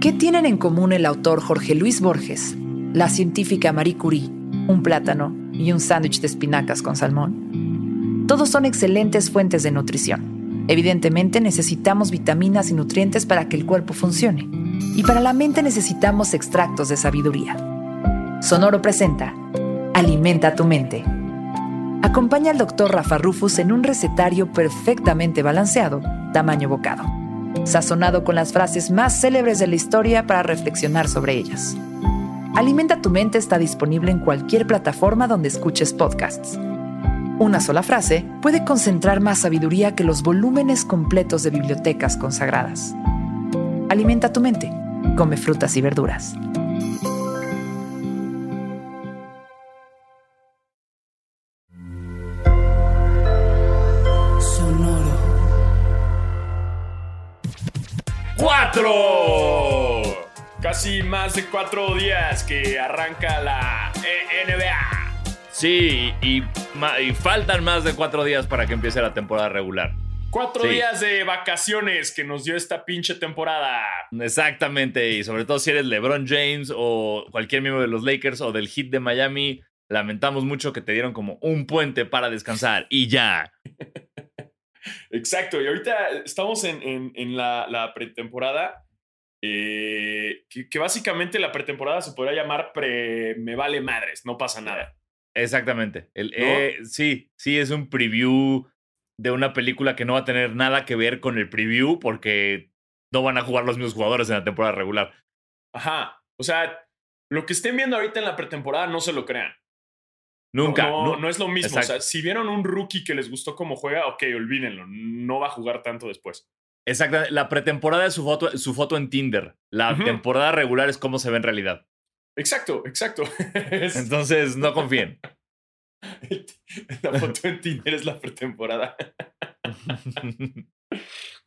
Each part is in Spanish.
¿Qué tienen en común el autor Jorge Luis Borges, la científica Marie Curie, un plátano y un sándwich de espinacas con salmón? Todos son excelentes fuentes de nutrición. Evidentemente necesitamos vitaminas y nutrientes para que el cuerpo funcione. Y para la mente necesitamos extractos de sabiduría. Sonoro presenta Alimenta tu mente. Acompaña al doctor Rafa Rufus en un recetario perfectamente balanceado, tamaño bocado, sazonado con las frases más célebres de la historia para reflexionar sobre ellas. Alimenta tu mente está disponible en cualquier plataforma donde escuches podcasts. Una sola frase puede concentrar más sabiduría que los volúmenes completos de bibliotecas consagradas. Alimenta tu mente. Come frutas y verduras. ¡Cuatro! Casi más de cuatro días que arranca la eh, NBA. Sí, y, y faltan más de cuatro días para que empiece la temporada regular. Cuatro Sí. días de vacaciones que nos dio esta pinche temporada. Exactamente, y sobre todo si eres LeBron James o cualquier miembro de los Lakers o del Heat de Miami, lamentamos mucho que te dieron como un puente para descansar y ya. Exacto, y ahorita estamos en, en- en la, la pretemporada. eh, que, que básicamente la pretemporada se podría llamar pre me vale madres, no pasa nada. Exactamente. El, ¿No? eh, sí, sí, es un preview de una película que no va a tener nada que ver con el preview porque no van a jugar los mismos jugadores en la temporada regular. Ajá. O sea, lo que estén viendo ahorita en la pretemporada no se lo crean. Nunca. No, nu- no es lo mismo. O sea, si vieron un rookie que les gustó cómo juega, ok, olvídenlo. No va a jugar tanto después. Exactamente. La pretemporada es su foto, su foto en Tinder. La temporada regular es cómo se ve en realidad. Exacto, exacto. Es- Entonces, no confíen. la foto en Tinder es la pretemporada.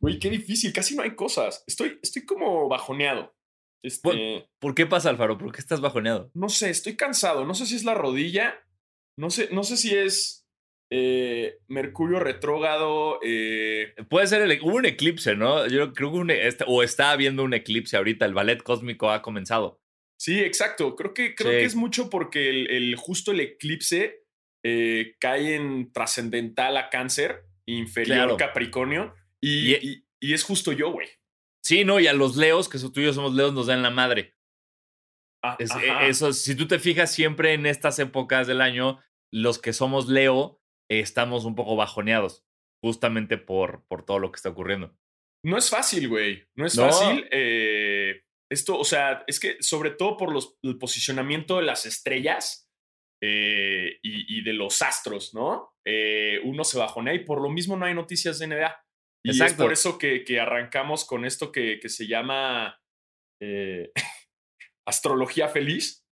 Güey, qué difícil. Casi no hay cosas. Estoy, estoy como bajoneado. Este, Bueno. ¿Por qué pasa, Alfaro? ¿Por qué estás bajoneado? no sé, estoy cansado. No sé si es la rodilla. No sé, no sé si es eh, Mercurio retrógrado. eh, Puede ser, el, hubo un eclipse, ¿no? Yo creo que un, o está habiendo un eclipse ahorita. El ballet cósmico ha comenzado. Sí, exacto. Creo que, creo Sí. que es mucho porque el, el- justo el eclipse eh, cae en trascendental a cáncer, inferior Claro. Capricornio. Y, Y- y- y es justo yo, güey. Sí, ¿no? Y a los leos, que tú y yo somos leos, nos dan la madre. Ah, Es- eh, eso, si tú te fijas siempre en estas épocas del año, los que somos Leo eh, estamos un poco bajoneados, justamente por, por todo lo que está ocurriendo. No es fácil, güey. No es No. fácil. eh, esto, o sea, es que sobre todo por los, el posicionamiento de las estrellas eh, y, y de los astros, ¿no? Eh, uno se bajonea y por lo mismo no hay noticias de NBA. Y es Exacto. por eso que, que arrancamos con esto que, que se llama eh, astrología feliz,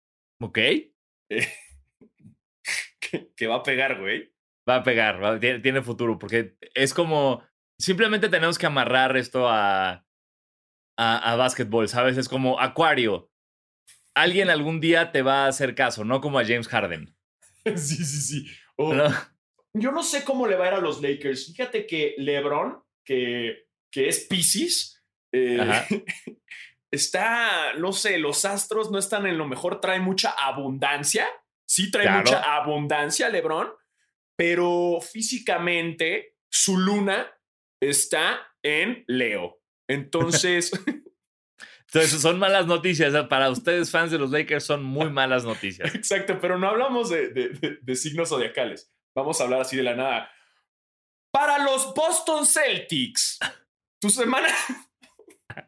¿Ok? eh, que, que va a pegar, güey. Va a pegar, va- tiene, tiene futuro, porque es como, simplemente tenemos que amarrar esto a, a, a básquetbol, ¿sabes? Es como Acuario. Alguien algún día te va a hacer caso, no como a James Harden. sí, sí, sí. O- ¿no? Yo no sé cómo le va a ir a los Lakers. Fíjate que LeBron, que, que es Pisces, eh. Está, no sé, los astros no están en lo mejor, trae mucha abundancia. Sí, trae Claro. mucha abundancia LeBron, pero físicamente su luna está en Leo. Entonces, Entonces son malas noticias. ¿eh? Para ustedes, fans de los Lakers, son muy malas noticias. exacto, pero no hablamos de, de- de- de signos zodiacales. Vamos a hablar así de la nada. Para los Boston Celtics, tu semana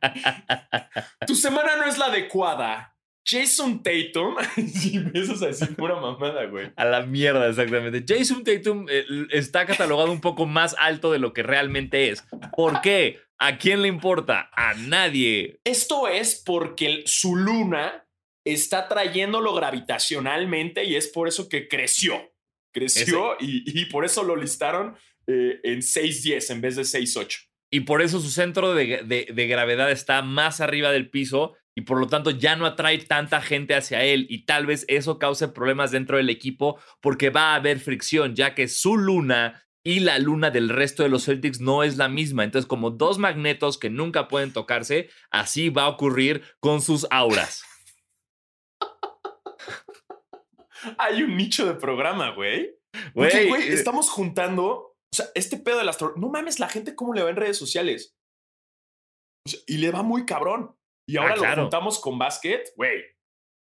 Tu semana no es la adecuada. Jason Tatum. Si empiezas a decir pura mamada, güey. A la mierda, exactamente. Jason Tatum eh, está catalogado un poco más alto de lo que realmente es. ¿Por qué? ¿A quién le importa? A nadie. Esto es porque su luna está trayéndolo gravitacionalmente y es por eso que creció. Creció y, y por eso lo listaron eh, en 6.10 en vez de 6.8. Y por eso su centro de, de- de gravedad está más arriba del piso y por lo tanto ya no atrae tanta gente hacia él y tal vez eso cause problemas dentro del equipo porque va a haber fricción ya que su luna y la luna del resto de los Celtics no es la misma. Entonces, como dos magnetos que nunca pueden tocarse, así va a ocurrir con sus auras. Hay un nicho de programa, güey. Güey, eh, estamos juntando. O sea, este pedo de la astro... No mames, la gente cómo le va en redes sociales. O sea, y le va muy cabrón. Y ahora Ah, claro. lo juntamos con básquet, güey.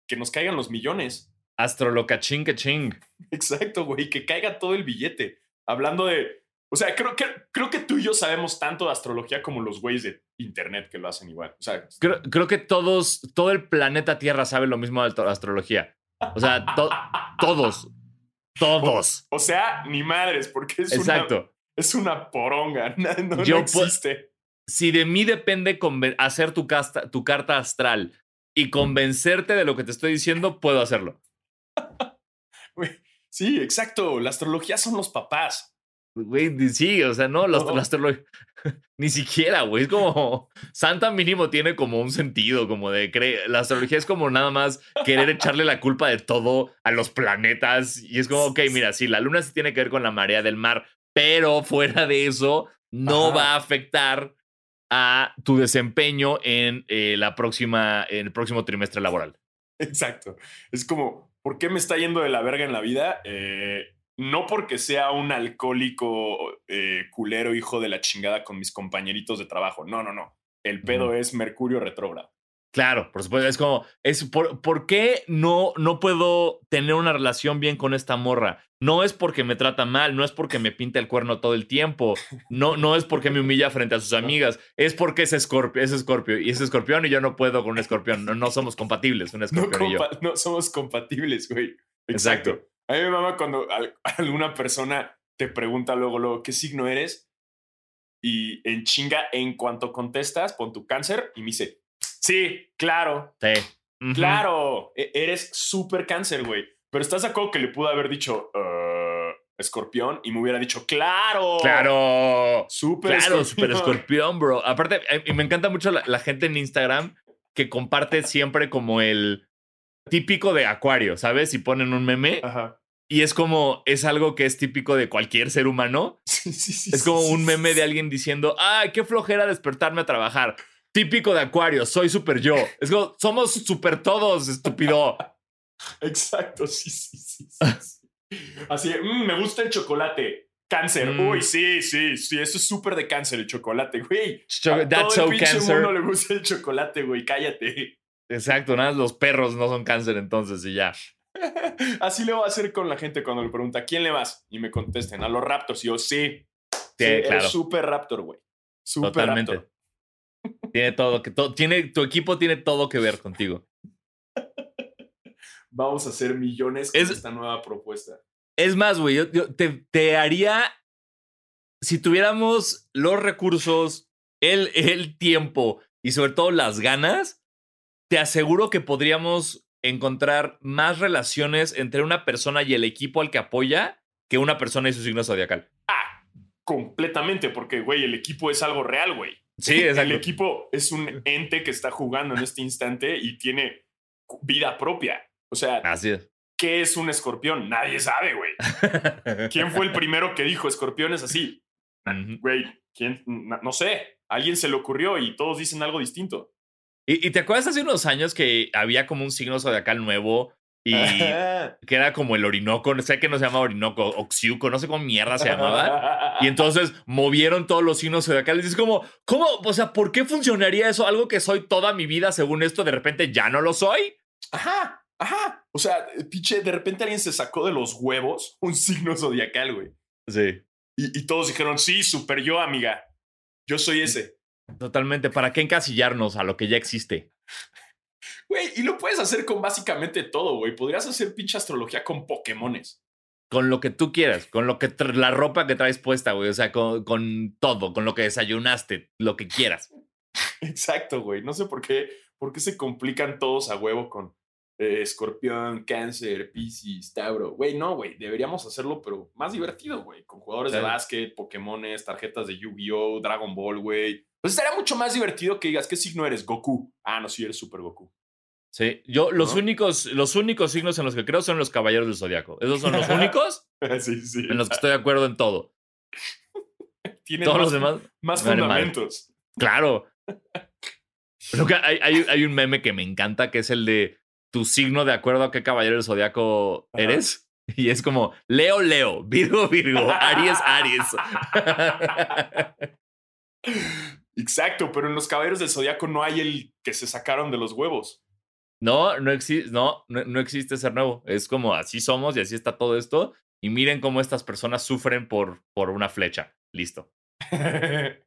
Que nos caigan los millones. Astroloca ching que ching. Exacto, güey. Que caiga todo el billete. Hablando de. O sea, creo que, creo que tú y yo sabemos tanto de astrología como los güeyes de internet que lo hacen igual. O sea, Creo, creo que todos, todo el planeta Tierra sabe lo mismo de astro- astrología. O sea, to- todos. Todos. o sea, ni madres, porque es una, Exacto. es una poronga. No, no, no Yo pu- existe. Si de mí depende hacer tu, casta- tu carta astral y convencerte de lo que te estoy diciendo, puedo hacerlo. Sí, exacto. La astrología son los papás. Güey, sí, o sea, no, la astrología. Ni siquiera, güey. Es como. Santa mínimo tiene como un sentido, como de. cre- La astrología es como nada más querer echarle la culpa de todo a los planetas. Y es como, ok, mira, sí, la luna sí tiene que ver con la marea del mar, pero fuera de eso, no Ajá. va a afectar a tu desempeño en eh, la próxima, en el próximo trimestre laboral. Exacto. Es como, ¿por qué me está yendo de la verga en la vida? Eh, no porque sea un alcohólico eh, culero hijo de la chingada con mis compañeritos de trabajo. No, no, no. El pedo es Mercurio retrógrado. Claro, por supuesto. Es como, es por, ¿por qué no, no puedo tener una relación bien con esta morra? No es porque me trata mal, no es porque me pinta el cuerno todo el tiempo, no, no es porque me humilla frente a sus amigas, es porque es escorpio, es escorpio y es escorpión y yo no puedo con un escorpión. No, no somos compatibles, un No, escorpión y yo. no somos compatibles, güey. Exacto. Exacto. A mí me mama cuando al- alguna persona te pregunta luego, luego, ¿qué signo eres? Y en chinga, en cuanto contestas, pon tu cáncer y me dice, sí, claro, Sí. Claro, e- eres súper cáncer, güey. Pero estás de acuerdo que le pudo haber dicho "Uh, escorpión y me hubiera dicho, claro. Claro. Súper Claro, super escorpión, bro. Aparte, eh, y me encanta mucho la, la gente en Instagram que comparte siempre como el típico de acuario, ¿sabes? Y ponen un meme Ajá. y es como, es algo que es típico de cualquier ser humano. Sí, sí, sí, Es como un meme de alguien diciendo, ay, qué flojera despertarme a trabajar. Típico de acuario, soy super yo. Es como, somos super todos, estúpido. Exacto, sí, sí, sí. sí, sí. Así, de, "Mm, me gusta el chocolate. Cáncer. Mm. Uy, sí, sí, sí. Eso es súper de cáncer, el chocolate, güey. Cho- A That's todo so el pinche cancer. mundo le gusta el chocolate, güey. Cállate. Exacto, nada, los perros no son cáncer entonces y ya. Así le voy a hacer con la gente cuando le pregunta, ¿a quién le vas? Y me contesten, a los Raptors. Y yo, sí. Sí, Sí, claro. super Raptor, güey. Super Totalmente. Raptor. Tiene todo, que todo, tiene, tu equipo tiene todo que ver contigo. Vamos a hacer millones con Es- esta nueva propuesta. Es más, güey, yo, yo te, te haría. Si tuviéramos los recursos, el, el tiempo y sobre todo las ganas, te aseguro que podríamos encontrar más relaciones entre una persona y el equipo al que apoya que una persona y su signo zodiacal. Ah, completamente, porque, güey, el equipo es algo real, güey. Sí, El exacto. equipo es un ente que está jugando en este instante y tiene vida propia. O sea, Así es. ¿qué es un escorpión? Nadie sabe, güey. ¿Quién fue el primero que dijo escorpión es así? Ujú. Güey, ¿quién? No no sé. Alguien se le ocurrió y todos dicen algo distinto. ¿Y, y te acuerdas hace unos años que había como un signo zodiacal nuevo y que era como el Orinoco? Sé que no se llama Orinoco, Oxiuco, no sé cómo mierda se llamaba. Y entonces movieron todos los signos zodiacales. Y es como, ¿cómo? O sea, ¿por qué funcionaría eso? Algo que soy toda mi vida, según esto, de repente ya no lo soy. Ajá, ajá. O sea, eh, pinche, de repente alguien se sacó de los huevos un signo zodiacal, güey. Sí. Y, y todos dijeron, sí, super yo, amiga. Yo soy ese. Totalmente. ¿Para qué encasillarnos a lo que ya existe? Güey, y lo puedes hacer con básicamente todo, güey. Podrías hacer pinche astrología con Pokémones. Con lo que tú quieras, con lo que la ropa que traes puesta, güey. O sea, con, con todo, con lo que desayunaste, lo que quieras. Exacto, güey. No sé por qué, por qué se complican todos a huevo con eh, escorpión, cáncer, piscis, tauro. Güey, no, güey. Deberíamos hacerlo, pero más divertido, güey. Con jugadores de básquet, Pokémones, tarjetas de Yu-Gi-Oh!, Dragon Ball, güey. Pues estaría mucho más divertido que digas, ¿qué signo eres? Goku. Ah, no, sí, eres super Goku. Sí. Yo, los ¿No? únicos, los únicos signos en los que creo son los caballeros del zodiaco. Esos son los únicos sí, sí. en los que estoy de acuerdo en todo. Tienen Todos más, los demás. más fundamentos. Claro. Lo que hay, hay, hay un meme que me encanta que es el de tu signo de acuerdo a qué caballero del zodiaco Ajá. eres. Y es como Leo, Leo, Virgo, Virgo, Aries, Aries. Exacto, pero en los caballeros del zodiaco no hay el que se sacaron de los huevos. No, no, exi- no, no, no existe ser nuevo. Es como así somos y así está todo esto. Y miren cómo estas personas sufren por, por una flecha. Listo.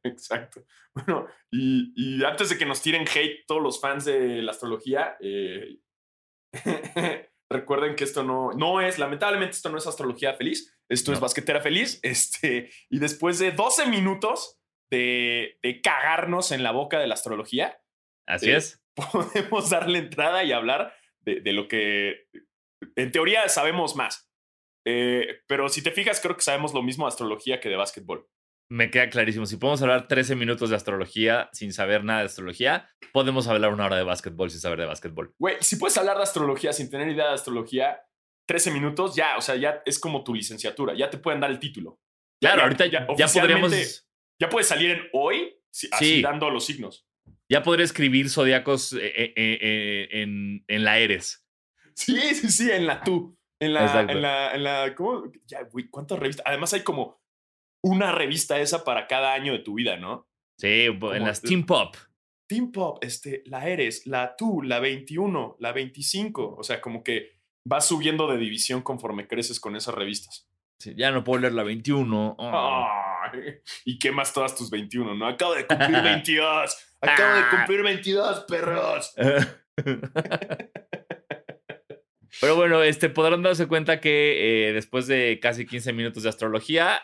Exacto. Bueno, y, y antes de que nos tiren hate todos los fans de la astrología, eh, recuerden que esto no, no es, lamentablemente esto no es astrología feliz, esto es basquetera feliz. Este, y después de 12 minutos de, de cagarnos en la boca de la astrología, Así Sí. es. podemos darle entrada y hablar de, de lo que en teoría sabemos más. Eh, pero si te fijas, creo que sabemos lo mismo de astrología que de básquetbol. Me queda clarísimo. Si podemos hablar 13 minutos de astrología sin saber nada de astrología, podemos hablar una hora de básquetbol sin saber de básquetbol. Güey, si puedes hablar de astrología sin tener idea de astrología, 13 minutos, ya, o sea, ya es como tu licenciatura, ya te pueden dar el título. Ya- Claro, ya- ahorita ya ya, podríamos. Ya puedes salir en hoy, así Sí. dando los signos. Ya podría escribir zodiacos eh, eh, eh, en, en la Eres. Sí, sí, sí, en la tú. En la, en la, en la, ¿cómo? Ya, güey, ¿cuántas revistas? Además hay como una revista esa para cada año de tu vida, ¿no? Sí, en las Team Pop. Team Pop, este, la eres, la tú, la 21, la 25. O sea, como que vas subiendo de división conforme creces con esas revistas. Sí, ya no puedo leer la 21. oh. Ay, y quemas todas tus 21, ¿no? Acabo de cumplir 22. Acabo de cumplir 22, perros. Pero bueno, este, podrán darse cuenta que eh, después de casi 15 minutos de astrología,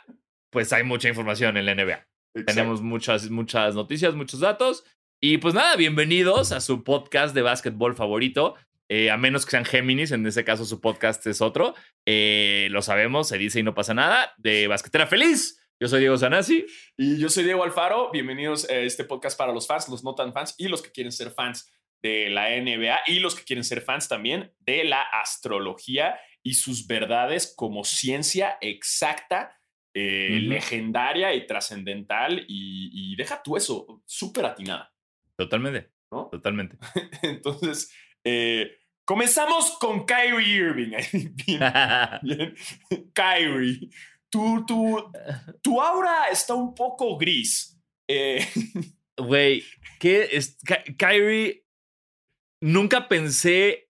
pues hay mucha información en la NBA. Tenemos muchas, muchas noticias, muchos datos. Y pues nada, bienvenidos a su podcast de básquetbol favorito. Eh, a menos que sean Géminis, en ese caso su podcast es otro. Eh, lo sabemos, se dice y no pasa nada. De Basquetera Feliz. Yo soy Diego Sanasi. Y yo soy Diego Alfaro. Bienvenidos a este podcast para los fans, los no tan fans y los que quieren ser fans de la NBA y los que quieren ser fans también de la astrología y sus verdades como ciencia exacta, eh, legendaria y trascendental. Y, y deja tú eso, súper atinada, Totalmente, ¿no? totalmente. Entonces, eh, comenzamos con Kyrie Irving. Bien, bien. Kyrie, tu, tu, tu aura está un poco gris. Eh, Güey, ¿qué es? Ky- Kyrie, nunca pensé,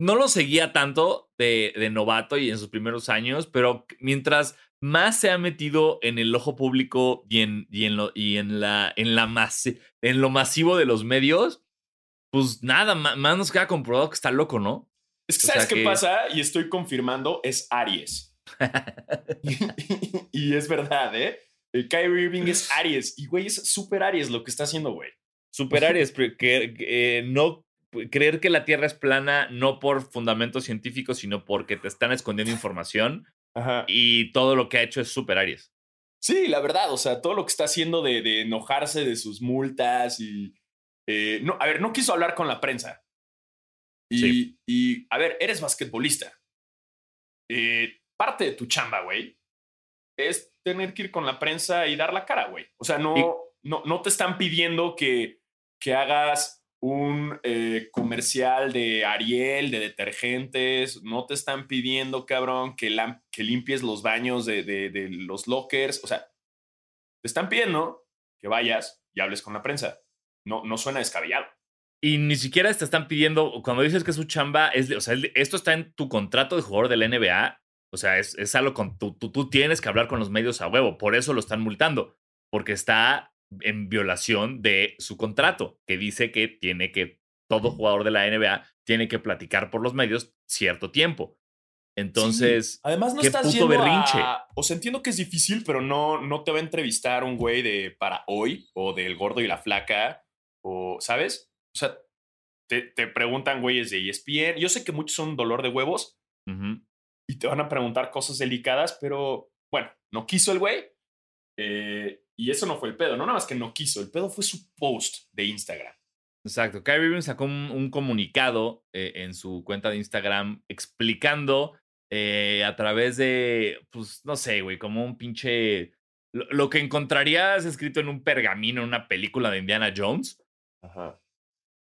no lo seguía tanto de, de novato y en sus primeros años, pero mientras más se ha metido en el ojo público y en, y en, lo, y en, la, en, la en lo masivo de los medios, pues nada, más nos queda comprobado que está loco, ¿no? es que, O ¿sabes qué que- pasa? Y estoy confirmando, es Aries. y es verdad, ¿eh? El Kyrie Irving es Aries. Y, güey, es súper Aries lo que está haciendo, güey. Super Aries, que, que, eh, no creer que la Tierra es plana no por fundamentos científicos, sino porque te están escondiendo información Ajá. y todo lo que ha hecho es Super Aries. Sí, la verdad, o sea, todo lo que está haciendo de, de enojarse de sus multas y... eh, no, a ver, no quiso hablar con la prensa. Y, Sí. y, a ver, eres basquetbolista. Eh, parte de tu chamba, güey, es tener que ir con la prensa y dar la cara, güey. O sea, no, Y- no, no te están pidiendo que, que hagas un eh, comercial de Ariel, de detergentes, no te están pidiendo, cabrón, que, limpies los baños de, de- de los lockers, o sea, te están pidiendo que vayas y hables con la prensa. No, no suena descabellado. Y ni siquiera te están pidiendo, cuando dices que es su chamba, es de- o sea, esto está en tu contrato de jugador de la NBA. O sea, es, es algo con tú, tú, tú tienes que hablar con los medios a huevo. Por eso lo están multando. Porque está en violación de su contrato, que dice que tiene que, todo jugador de la NBA tiene que platicar por los medios cierto tiempo. Entonces, Sí. además no qué estás puto berrinche. a- o sea, entiendo que es difícil, pero no, no te va a entrevistar un güey de para hoy o del gordo y la flaca o, ¿sabes? O sea, te, te preguntan güeyes de ESPN. Yo sé que muchos son dolor de huevos ujú, y te van a preguntar cosas delicadas, pero bueno, no quiso el güey. eh, y eso no fue el pedo, no nada más que no quiso, el pedo fue su post de Instagram. exacto. Kyrie Irving sacó un, un comunicado eh, en su cuenta de Instagram explicando eh, a través de, pues, no sé, güey, como un pinche lo, lo que encontrarías escrito en un pergamino, en una película de Indiana Jones, Ajá.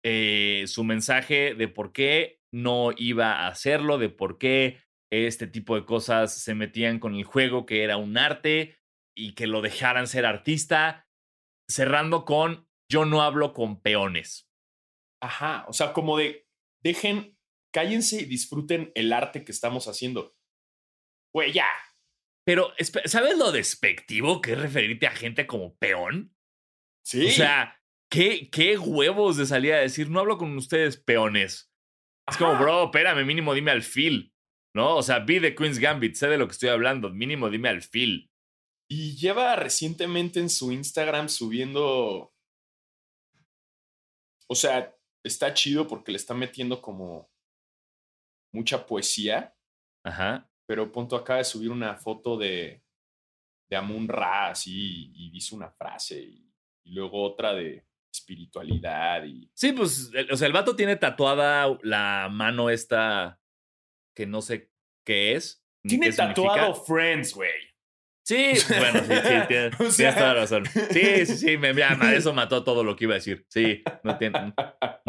eh, su mensaje de por qué no iba a hacerlo, de por qué este tipo de cosas se metían con el juego, que era un arte y que lo dejaran ser artista, cerrando con yo no hablo con peones. Ajá. O sea, como de dejen, cállense y disfruten el arte que estamos haciendo. Güey, ya. Pero, ¿sabes lo despectivo que es referirte a gente como peón? Sí. O sea, ¿qué, qué huevos de salir a decir, no hablo con ustedes peones? Es como, bro, espérame, mínimo dime al feel, ¿no? O sea, vi de Queen's Gambit, sé de lo que estoy hablando, mínimo dime al feel. Y lleva recientemente en su Instagram subiendo. O sea, está chido porque le está metiendo como mucha poesía. Ajá. Pero punto acaba de subir una foto de, de Amun Ra, así, y dice una frase, y, y luego otra de espiritualidad. Y, Sí, pues, el- o sea, el vato tiene tatuada la mano esta que no sé qué es. tiene qué significa. tatuado Friends, güey. Sí, bueno, sí, sí, tienes, O tienes sea- toda la razón. Sí, sí, sí, me, ya, ma- eso mató todo lo que iba a decir. Sí, no, tiene, no,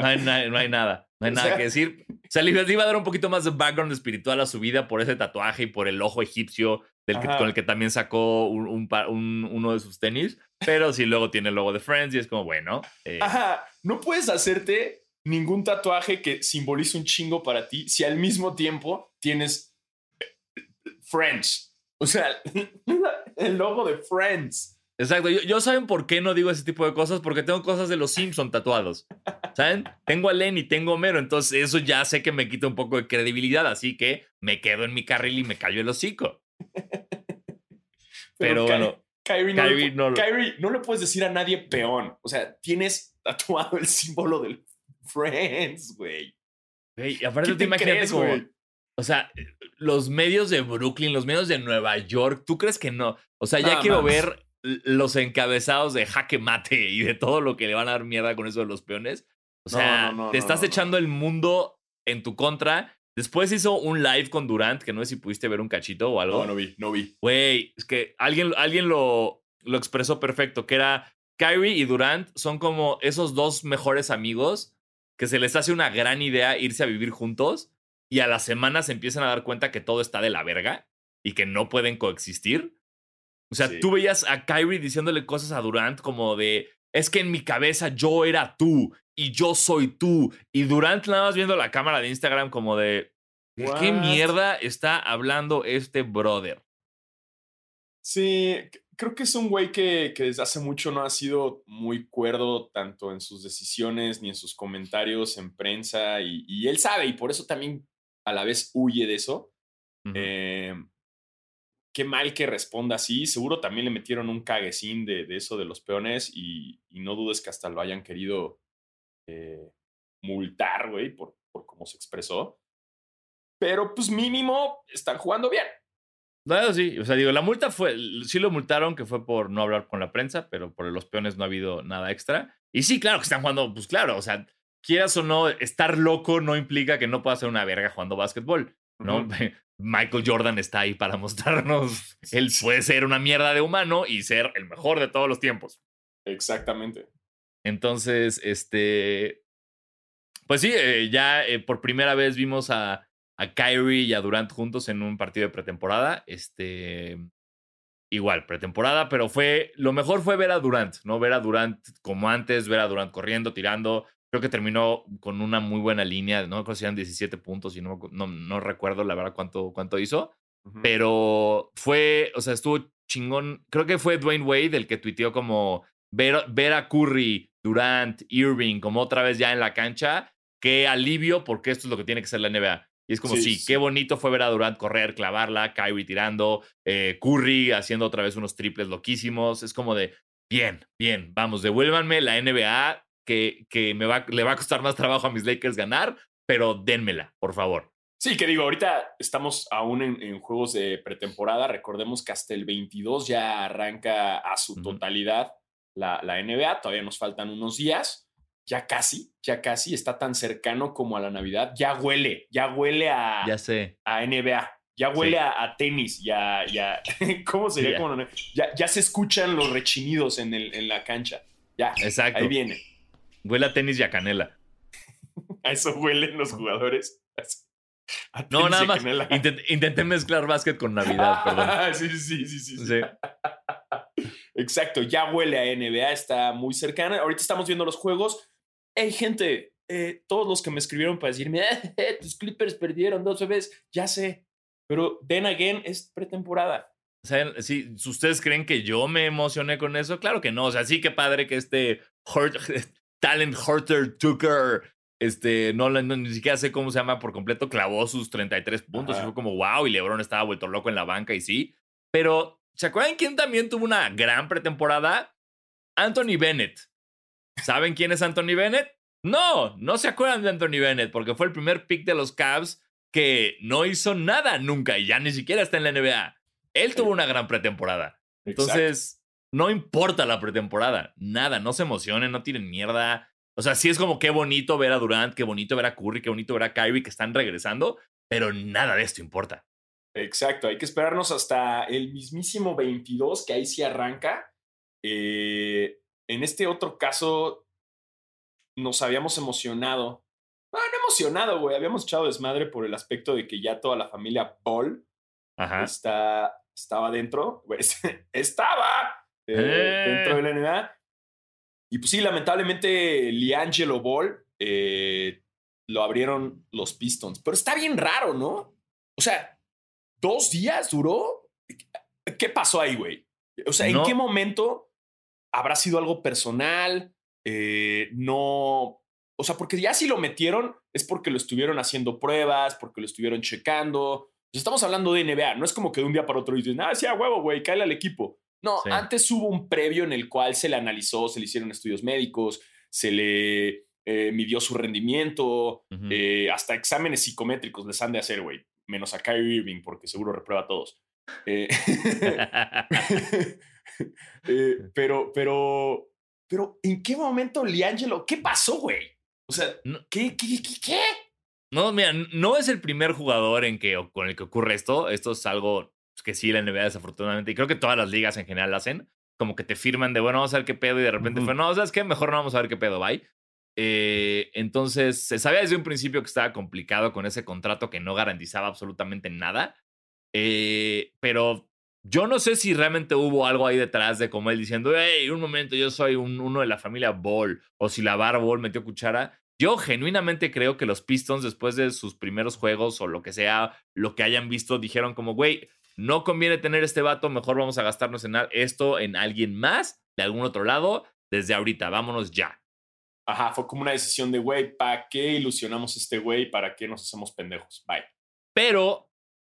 hay, no hay- no hay nada, no hay nada sea- que decir. O sea, le iba, a dar un poquito más de background espiritual a su vida por ese tatuaje y por el ojo egipcio del que- con el que también sacó un, un pa- un- uno de sus tenis. Pero sí, luego tiene el logo de Friends y es como, bueno. eh, Ajá, no puedes hacerte ningún tatuaje que simbolice un chingo para ti si al mismo tiempo tienes eh, Friends. O sea, el logo de Friends. Exacto. Yo, yo saben por qué no digo ese tipo de cosas, porque tengo cosas de los Simpson tatuados. ¿Saben? Tengo a Len y tengo a Homero, entonces eso ya sé que me quita un poco de credibilidad, así que me quedo en mi carril y me callo el hocico. Pero Ky- bueno, Kyrie no, Kyrie le, no lo- Kyrie, no le puedes decir a nadie peón. O sea, tienes tatuado el símbolo del Friends, güey. güey, y ¿Qué aparte tú te imagínate crees, como, güey? o sea, los medios de Brooklyn, los medios de Nueva York, ¿tú crees que no? O sea, ya quiero ver los encabezados de jaque mate y de todo lo que le van a dar mierda con eso de los peones. O sea, no, no, te estás echando el mundo en tu contra. Después hizo un live con Durant, que no sé si pudiste ver un cachito o algo. No, no vi, no vi. Güey, es que alguien, alguien lo, lo expresó perfecto, que era Kyrie y Durant son como esos dos mejores amigos que se les hace una gran idea irse a vivir juntos y a las semanas se empiezan a dar cuenta que todo está de la verga y que no pueden coexistir. O sea, Sí. tú veías a Kyrie diciéndole cosas a Durant como de, es que en mi cabeza yo era tú y yo soy tú. Y Durant nada más viendo la cámara de Instagram como de, ¿de qué mierda está hablando este brother? Sí, creo que es un güey que, que desde hace mucho no ha sido muy cuerdo tanto en sus decisiones ni en sus comentarios en prensa y, y él sabe y por eso también a la vez huye de eso. Eh, qué mal que responda así. Seguro también le metieron un caguecín de, de eso de los peones y, y no dudes que hasta lo hayan querido eh, multar, güey, por, por cómo se expresó. Pero pues mínimo están jugando bien. No, sí, o sea, digo, la multa fue, sí lo multaron, que fue por no hablar con la prensa, pero por los peones no ha habido nada extra. Y sí, claro que están jugando, pues claro, o sea, quieras o no, estar loco no implica que no pueda ser una verga jugando básquetbol, ¿no? Michael Jordan está ahí para mostrarnos, él puede ser una mierda de humano y ser el mejor de todos los tiempos. Exactamente. Entonces, este, pues sí, eh, ya eh, por primera vez vimos a, a Kyrie y a Durant juntos en un partido de pretemporada. Este, igual, pretemporada, pero fue, lo mejor fue ver a Durant, ¿no? Ver a Durant como antes, ver a Durant corriendo, tirando. Creo que terminó con una muy buena línea, no me acuerdo si eran 17 puntos y no, no, no recuerdo la verdad cuánto, cuánto hizo, pero fue, o sea, estuvo chingón. Creo que fue Dwayne Wade el que tuiteó como ver, ver a Curry, Durant, Irving como otra vez ya en la cancha. Qué alivio porque esto es lo que tiene que ser la NBA. Y es como, Sí, sí, sí. qué bonito fue ver a Durant correr, clavarla, Kyrie tirando, eh, Curry haciendo otra vez unos triples loquísimos. Es como de, bien, bien, vamos, devuélvanme la NBA que, que me va, le va a costar más trabajo a mis Lakers ganar, pero denmela, por favor. Sí, que digo, ahorita estamos aún en, en juegos de pretemporada. Recordemos que hasta el 22 ya arranca a su totalidad la, la NBA. Todavía nos faltan unos días. Ya casi, ya casi está tan cercano como a la Navidad. Ya huele, ya huele a, Ya sé. a NBA. Ya huele a, a tenis, ya, ya. ¿Cómo sería? Ya. Como ya, ya se escuchan los rechinidos en, el, en la cancha. Ya, Exacto. ahí viene. Huele a tenis y a canela. A eso huelen los jugadores. A No, nada más. Intent- intenté mezclar básquet con Navidad, perdón. sí, sí, sí, sí, sí. Sí. Exacto, ya huele a NBA, está muy cercana. Ahorita estamos viendo los juegos. Hey, gente, eh, todos los que me escribieron para decirme, "Eh, tus Clippers perdieron dos veces, ya sé. Pero then again, es pretemporada. O sea, sí, ¿Ustedes creen que yo me emocioné con eso? Claro que no. O sea, sí que padre que este Hurt- Talent Horter Tucker, este, no, no, ni siquiera sé cómo se llama por completo, clavó sus 33 puntos Ajá. y fue como wow, y LeBron estaba vuelto loco en la banca y sí. Pero, ¿se acuerdan quién también tuvo una gran pretemporada? Anthony Bennett. ¿Saben quién es Anthony Bennett? No, no se acuerdan de Anthony Bennett porque fue el primer pick de los Cavs que no hizo nada nunca y ya ni siquiera está en la NBA. Él tuvo una gran pretemporada. Entonces, no importa la pretemporada. Nada, no se emocionen, no tiren mierda. O sea, sí es como qué bonito ver a Durant, qué bonito ver a Curry, qué bonito ver a Kyrie que están regresando, pero nada de esto importa. Exacto, hay que esperarnos hasta el mismísimo 22, que ahí sí arranca. Eh, en este otro caso, nos habíamos emocionado. No, no emocionado, güey. Habíamos echado desmadre por el aspecto de que ya toda la familia Paul Ajá. está, estaba dentro. estaba eh, Eh. dentro de la NBA. Y pues sí, lamentablemente, Liangelo Ball eh, lo abrieron los Pistons. Pero está bien raro, ¿no? O sea, ¿dos días duró? ¿Qué pasó ahí, güey? O sea, ¿en No. qué momento habrá sido algo personal? Eh, no. O sea, porque ya si lo metieron es porque lo estuvieron haciendo pruebas, porque lo estuvieron checando. Pues estamos hablando de NBA, no es como que de un día para otro dicen, ah, sí, a huevo, güey, cáele al equipo. No, Sí. antes hubo un previo en el cual se le analizó, se le hicieron estudios médicos, se le eh, midió su rendimiento, eh, hasta exámenes psicométricos les han de hacer, güey. Menos a Kyrie Irving, porque seguro reprueba a todos. Eh, eh, pero, pero, pero, ¿en qué momento Liangelo? ¿Qué pasó, güey? O sea, No. ¿qué, qué, qué, qué? No, mira, no es el primer jugador en que, con el que ocurre esto. Esto es algo que sí la NBA desafortunadamente, y creo que todas las ligas en general hacen, como que te firman de, bueno, vamos a ver qué pedo, y de repente Ujú. fue, no, ¿sabes qué? Mejor no vamos a ver qué pedo, bye. Eh, entonces, se sabía desde un principio que estaba complicado con ese contrato que no garantizaba absolutamente nada. Eh, pero yo no sé si realmente hubo algo ahí detrás de como él diciendo, hey, un momento, yo soy un- uno de la familia Ball, o si la barra Ball metió cuchara. Yo genuinamente creo que los Pistons, después de sus primeros juegos o lo que sea, lo que hayan visto, dijeron como, güey, no conviene tener este vato, mejor vamos a gastarnos en esto en alguien más, de algún otro lado, desde ahorita, vámonos ya. Ajá, fue como una decisión de, güey, ¿para qué ilusionamos a este güey? ¿Para qué nos hacemos pendejos? Bye. Pero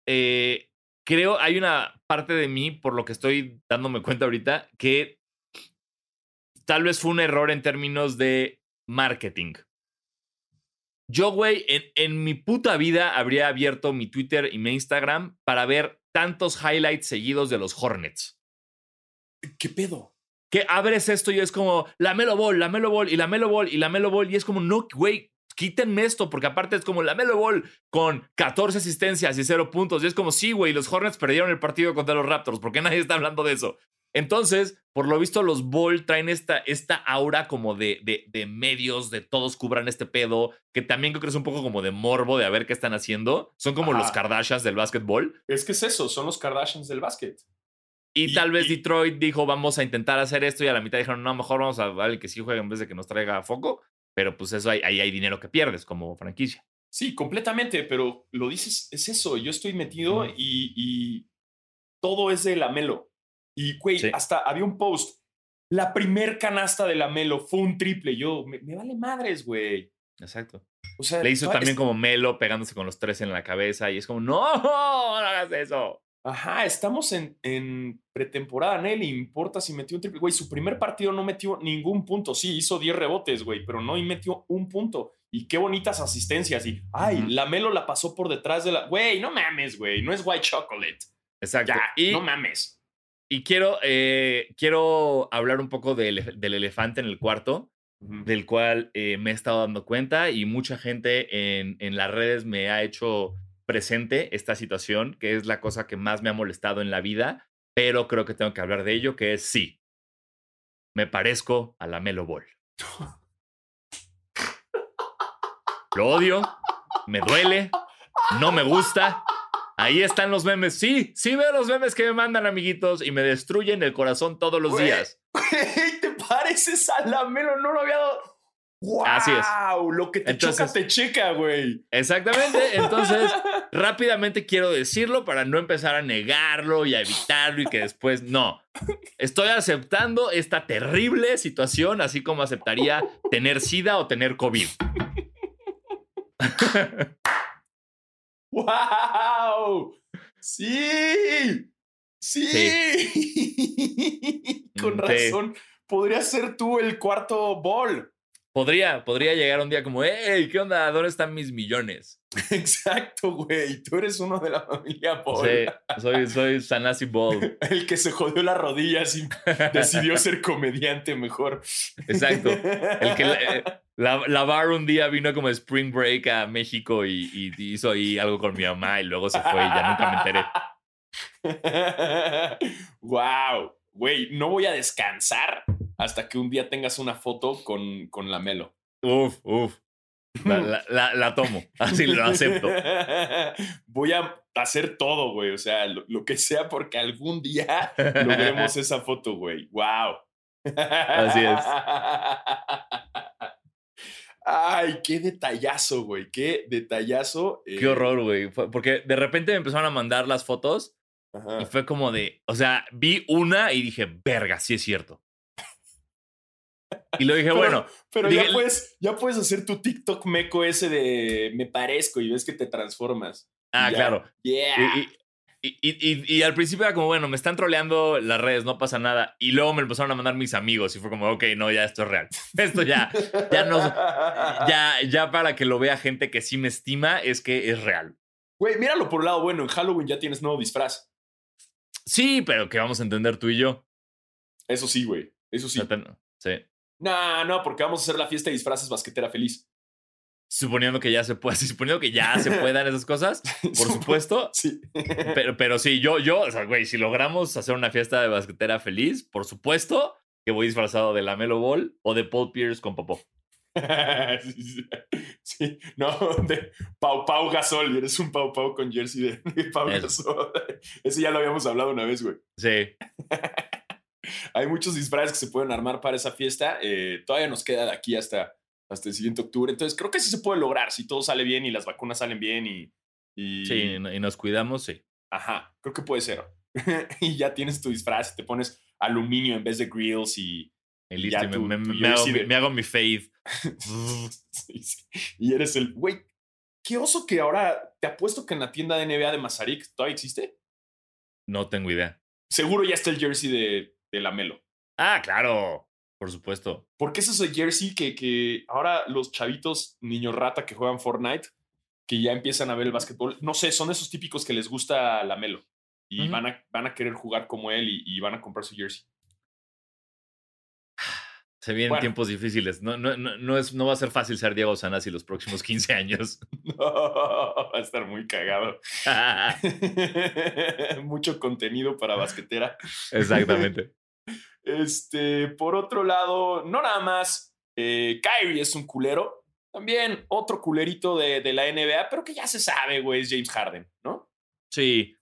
eh, creo, hay una parte de mí, por lo que estoy dándome cuenta ahorita, que tal vez fue un error en términos de marketing. Yo, güey, en, en mi puta vida habría abierto mi Twitter y mi Instagram para ver tantos highlights seguidos de los Hornets. ¿Qué pedo? Que abres esto y es como la Melo Ball, la Melo Ball y la Melo Ball y la Melo Ball y es como, no, güey, quítenme esto porque aparte es como la Melo Ball con 14 asistencias y 0 puntos y es como, sí, güey, los Hornets perdieron el partido contra los Raptors, ¿por qué nadie está hablando de eso? Entonces, por lo visto, los Ball traen esta, esta aura como de, de, de medios, de todos cubran este pedo, que también creo que es un poco como de morbo de a ver qué están haciendo. Son como Ajá. los Kardashians del básquetbol. Es que es eso, son los Kardashians del básquet. Y, Y- tal vez y- Detroit dijo, vamos a intentar hacer esto, y a la mitad dijeron, no, mejor vamos a darle que sí juegue en vez de que nos traiga foco. Pero pues eso, ahí, ahí hay dinero que pierdes como franquicia. Sí, completamente, pero lo dices, es eso, yo estoy metido y, y todo es de la Melo. Y, güey, Sí. hasta había un post. La primer canasta de la Melo fue un triple. Yo, me, me vale madres, güey. Exacto. O sea, Le hizo también es- como Melo pegándose con los tres en la cabeza, y es como, no, no hagas eso. Ajá, estamos en, en pretemporada. Le importa si metió un triple. Güey, su primer partido no metió ningún punto. Sí, hizo 10 rebotes, güey, pero no metió un punto. Y qué bonitas asistencias. Y, ay, la Melo la pasó por detrás de la. Güey, no mames, güey. No es white chocolate. Exacto. Ya, y, no mames. y quiero, eh, quiero hablar un poco del, del elefante en el cuarto. Del cual eh, me he estado dando cuenta y mucha gente en, en las redes me ha hecho presente esta situación, que es la cosa que más me ha molestado en la vida, pero creo que tengo que hablar de ello, que es sí, me parezco a la Melo Ball. Lo odio, me duele, no me gusta. Ahí están los memes. Sí, sí veo los memes que me mandan, amiguitos, y me destruyen el corazón todos los días. ¿te pareces a la Melo? No lo había dado. ¡Wow! Así es. Lo que te Entonces- choca, te checa, güey. Exactamente. Entonces, rápidamente quiero decirlo para no empezar a negarlo y a evitarlo y que después no. Estoy aceptando esta terrible situación, así como aceptaría tener SIDA o tener COVID. ¡Wow! ¡Sí! ¡Sí! Con razón. Podría ser tú el cuarto ball. Podría, podría llegar un día como, hey, ¿qué onda? ¿Dónde están mis millones? Exacto, güey. Tú eres uno de la familia Ball. Sí, soy, soy Sanasi Ball. El que se jodió las rodillas y decidió ser comediante mejor. Exacto. El que la, eh, la, la Bar un día vino como Spring Break a México y, y hizo ahí algo con mi mamá y luego se fue y ya nunca me enteré. wow. Güey, no voy a descansar hasta que un día tengas una foto con, con la Melo. Uf, uf. La, la- la- la tomo, así lo acepto. Voy a hacer todo, güey. O sea, lo, lo que sea porque algún día logremos esa foto, güey. Wow. Así es. Ay, qué detallazo, güey. Qué detallazo. Qué eh, horror, güey. Porque de repente me empezaron a mandar las fotos ajá. y fue como de, o sea, vi una y dije, verga, sí es cierto. Y lo dije, Pero- bueno, Pero Dije- ya, puedes, ya puedes hacer tu TikTok meco ese de me parezco y ves que te transformas. ah, ya. claro. Yeah. Y, y- y- al principio era como, bueno, me están troleando las redes, no pasa nada. Y luego me empezaron a mandar mis amigos y fue como, ok, no, ya esto es real. Esto ya, ya no- ya, ya para que lo vea gente que sí me estima, es que es real. Güey, míralo por el lado bueno. En Halloween ya tienes nuevo disfraz. Sí, pero que vamos a entender tú y yo. Eso sí, güey. Eso sí. Sí. No, no, porque vamos a hacer la fiesta de disfraces basquetera feliz. Suponiendo que ya se pueda, suponiendo que ya se puedan esas cosas, por supuesto. Sí. Pero, pero sí, yo, yo, o sea, güey, si logramos hacer una fiesta de basquetera feliz, por supuesto que voy disfrazado de la Melo Ball o de Paul Pierce con popó. sí, no, de Pau Pau Gasol. y Eres un Pau Pau con jersey de, de Pau Eso. Gasol. Ese ya lo habíamos hablado una vez, güey. Sí. Hay muchos disfraces que se pueden armar para esa fiesta. eh, todavía nos queda de aquí hasta, hasta el siguiente octubre. Entonces, creo que sí se puede lograr si todo sale bien y las vacunas salen bien y. y Sí, y no- y nos cuidamos, sí. Ajá, creo que puede ser. y ya tienes tu disfraz y te pones aluminio en vez de grills y. Y listo, Ya y me, tu- me- hago, me hago mi faith. Sí, sí. Y eres el. Güey, qué oso que ahora. Te apuesto que en la tienda de NBA de Mazarik todavía existe. No tengo idea. Seguro ya está el jersey de, de la Melo. Ah, claro, por supuesto. Porque es ese jersey que, que ahora los chavitos niño rata que juegan Fortnite, que ya empiezan a ver el básquetbol, no sé, son esos típicos que les gusta la Melo y van, a, van a querer jugar como él y, y van a comprar su jersey. Se vienen Bueno. tiempos difíciles. No, no, no, no, es, no va a ser fácil ser Diego Sanasi los próximos 15 años. va a estar muy cagado. Mucho contenido para basquetera. Exactamente. Este, por otro lado, no nada más eh, Kyrie es un culero, también otro culerito de, de la NBA, pero que ya se sabe, güey, es James Harden, ¿no? Sí.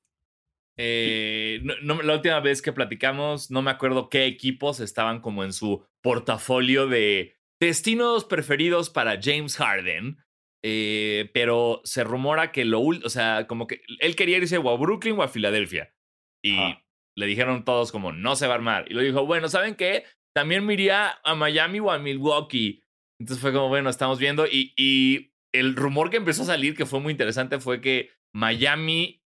Eh, no- no- la última vez que platicamos, no me acuerdo qué equipos estaban como en su portafolio de destinos preferidos para James Harden. eh, pero se rumora que lo último, o sea, como que él quería irse o a Brooklyn o a Filadelfia. Y le dijeron todos como, no se va a armar. Y lo dijo, bueno, ¿saben qué? También me iría a Miami o a Milwaukee. Entonces fue como, bueno, estamos viendo. Y, y el rumor que empezó a salir, que fue muy interesante, fue que Miami,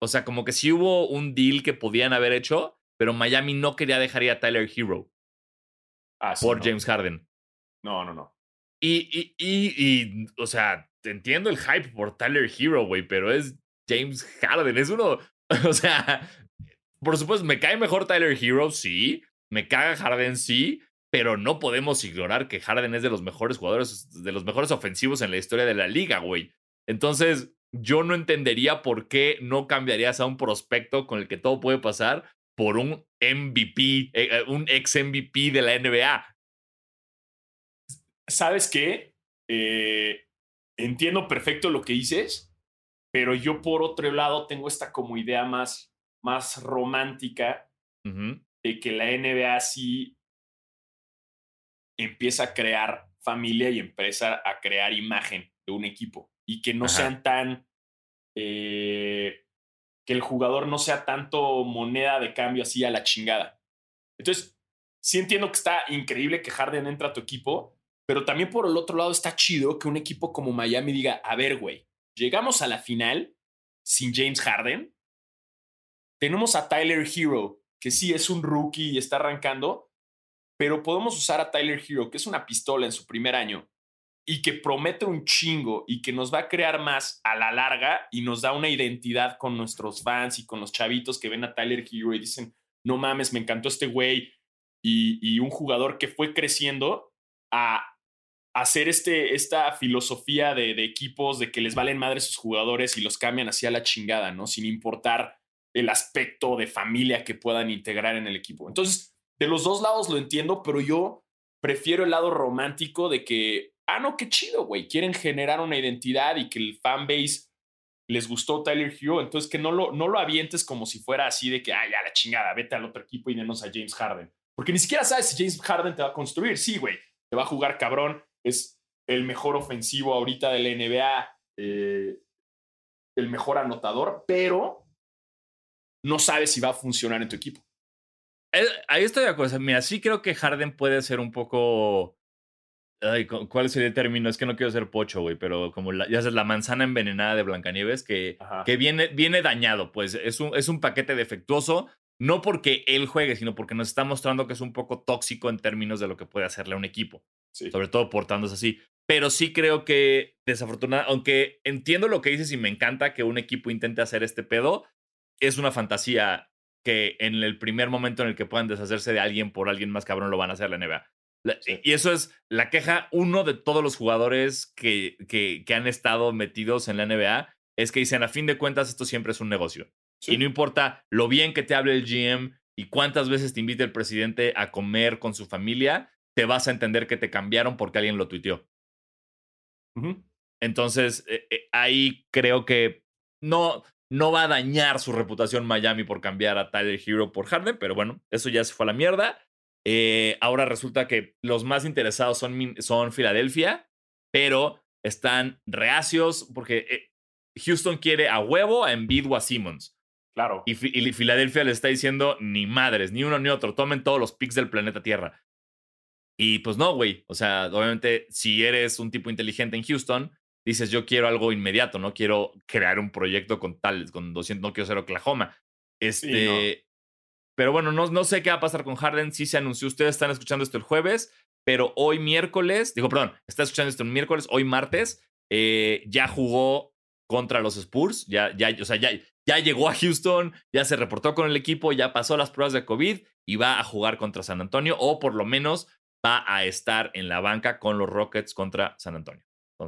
o sea, como que sí hubo un deal que podían haber hecho, pero Miami no quería dejar ir a Tyler Hero Ah, sí, por no. James Harden. No, no, no. Y, y, y, y, o sea, entiendo el hype por Tyler Hero, güey, pero es James Harden, es uno, o sea, por supuesto, me cae mejor Tyler Hero, sí, me caga Harden, sí, pero no podemos ignorar que Harden es de los mejores jugadores, de los mejores ofensivos en la historia de la liga, güey. Entonces, yo no entendería por qué no cambiarías a un prospecto con el que todo puede pasar por un MVP, eh, un ex MVP de la NBA. ¿Sabes qué? Eh, entiendo perfecto lo que dices, pero yo por otro lado tengo esta como idea más, más romántica de que la NBA sí empieza a crear familia y empieza a crear imagen de un equipo y que no sean tan... Eh, que el jugador no sea tanto moneda de cambio así a la chingada. Entonces, sí entiendo que está increíble que Harden entre a tu equipo, pero también por el otro lado está chido que un equipo como Miami diga, a ver, güey, llegamos a la final sin James Harden. Tenemos a Tyler Hero, que sí es un rookie y está arrancando, pero podemos usar a Tyler Hero, que es una pistola en su primer año y que promete un chingo y que nos va a crear más a la larga y nos da una identidad con nuestros fans y con los chavitos que ven a Tyler Hero y dicen, no mames, me encantó este güey y, y un jugador que fue creciendo a hacer este, esta filosofía de, equipos de que les valen madre sus jugadores y los cambian hacia la chingada, ¿no? Sin importar el aspecto de familia que puedan integrar en el equipo. Entonces, de los dos lados lo entiendo, pero yo prefiero el lado romántico de que, ah, no, qué chido, güey, quieren generar una identidad y que el fanbase les gustó Tyler Hugh, entonces que no lo, no lo avientes como si fuera así de que, ah, ya la chingada, vete al otro equipo y denos a James Harden. Porque ni siquiera sabes si James Harden te va a construir. Sí, güey, te va a jugar cabrón, es el mejor ofensivo ahorita de la NBA, eh, el mejor anotador, pero no sabes si va a funcionar en tu equipo. Eh, ahí estoy de acuerdo. Mira, sí creo que Harden puede ser un poco. Ay, ¿Cuál sería el término? Es que no quiero ser pocho, güey, pero como la, ya sabes, la manzana envenenada de Blancanieves que, que viene, viene dañado, pues es un, es un paquete defectuoso, no porque él juegue, sino porque nos está mostrando que es un poco tóxico en términos de lo que puede hacerle a un equipo. Sobre todo portándose así. Pero sí creo que, desafortunadamente, aunque entiendo lo que dices y me encanta que un equipo intente hacer este pedo, es una fantasía que en el primer momento en el que puedan deshacerse de alguien por alguien más cabrón lo van a hacer la NBA. Y eso es la queja, uno de todos los jugadores que, que, que, han estado metidos en la NBA, es que dicen, a fin de cuentas, esto siempre es un negocio. Y no importa lo bien que te hable el GM y cuántas veces te invite el presidente a comer con su familia, te vas a entender que te cambiaron porque alguien lo tuiteó. Entonces, eh, eh, ahí creo que no, no va a dañar su reputación Miami por cambiar a Tyler Hero por Harden, pero bueno, eso ya se fue a la mierda. Eh, ahora resulta que los más interesados son, son Filadelfia, pero están reacios porque Houston quiere a huevo a Embiid o a Simmons. Claro. Y, y, Filadelfia le está diciendo ni madres, ni uno ni otro, tomen todos los picks del planeta Tierra. Y pues no, güey. O sea, obviamente, si eres un tipo inteligente en Houston, dices, yo quiero algo inmediato, no quiero crear un proyecto con tal, con 200, no quiero ser Oklahoma. Este. Pero bueno, no, no sé qué va a pasar con Harden. Sí se anunció, ustedes están escuchando esto el jueves, pero hoy miércoles, digo, perdón, está escuchando esto el miércoles, hoy martes, eh, ya jugó contra los Spurs, ya, ya, o sea, ya, ya llegó a Houston, ya se reportó con el equipo, ya pasó las pruebas de COVID y va a jugar contra San Antonio, o por lo menos va a estar en la banca con los Rockets contra San Antonio.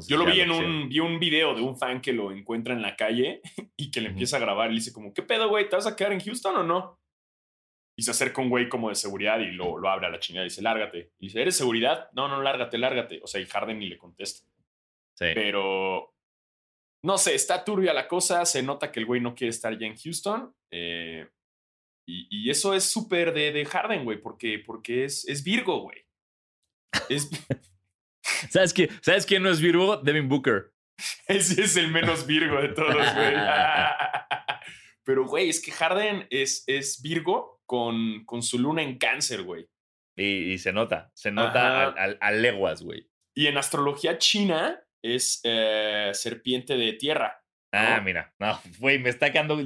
Yo lo vi en un, vi un video de un fan que lo encuentra en la calle y que le empieza a grabar y le dice como, ¿qué pedo, güey? ¿Te vas a quedar en Houston o no? Y se acerca un güey como de seguridad y lo, lo abre a la chingada y dice, lárgate. Y dice, ¿eres seguridad? No, no, lárgate, lárgate. O sea, y Harden ni le contesta. Sí. Pero, no sé, está turbia la cosa. Se nota que el güey no quiere estar ya en Houston. Eh, y, eso es súper de, de Harden, güey, porque, porque es, es Virgo, güey. ¿Sabes, qué? ¿Sabes quién no es Virgo? Devin Booker. Ese es el menos Virgo de todos, güey. Pero, güey, es que Harden es, es Virgo con, con su luna en cáncer, güey. Y, se nota, se nota a, leguas, güey. Y en astrología china es eh, serpiente de tierra. Ah, mira, no, güey, me está quedando.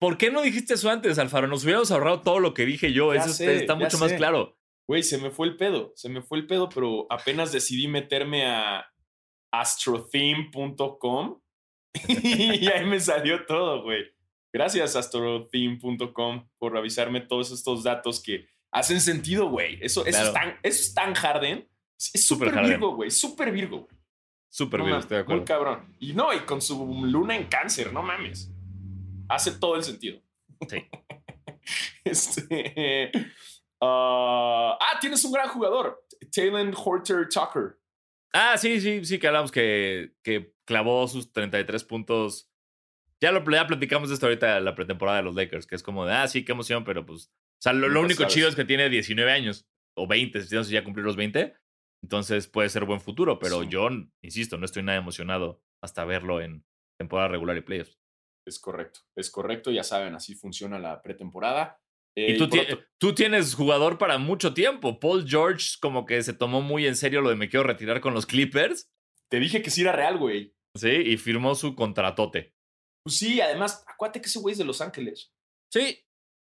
¿Por qué no dijiste eso antes, Alfaro? Nos hubiéramos ahorrado todo lo que dije yo. eso está mucho más claro güey, se me fue el pedo, se me fue el pedo, pero apenas decidí meterme a astrotheme.com y ahí me salió todo, güey. Gracias, astrotheme.com, por avisarme todos estos datos que hacen sentido, güey. Eso, eso, es tan, eso es tan Harden. Es súper Virgo, güey. Súper Virgo. Súper No mames, estoy de Muy acuerdo. cabrón. Y no, y con su luna en cáncer, no mames. Hace todo el sentido. Sí. Este. ah, ah, tienes un gran jugador. Taylor Horter Tucker. Ah, sí, sí, sí, que hablamos que, que clavó sus 33 puntos. Ya lo ya platicamos de esto ahorita la pretemporada de los Lakers, que es como de, ah, sí, qué emoción, pero pues. O sea, lo, único sabes. chido es que tiene 19 años o 20, si no sé si ya cumplir los 20. Entonces puede ser buen futuro, pero Sí. yo, insisto, no estoy nada emocionado hasta verlo en temporada regular y playoffs. Es correcto, es correcto. Ya saben, así funciona la pretemporada. Eh, Y tú, ti- otro- tú tienes jugador para mucho tiempo. Paul George como que se tomó muy en serio lo de me quiero retirar con los Clippers. te dije que sí era real, güey. Sí, y firmó su contratote. Pues sí, además, acuérdate que ese güey es de Los Ángeles. Sí.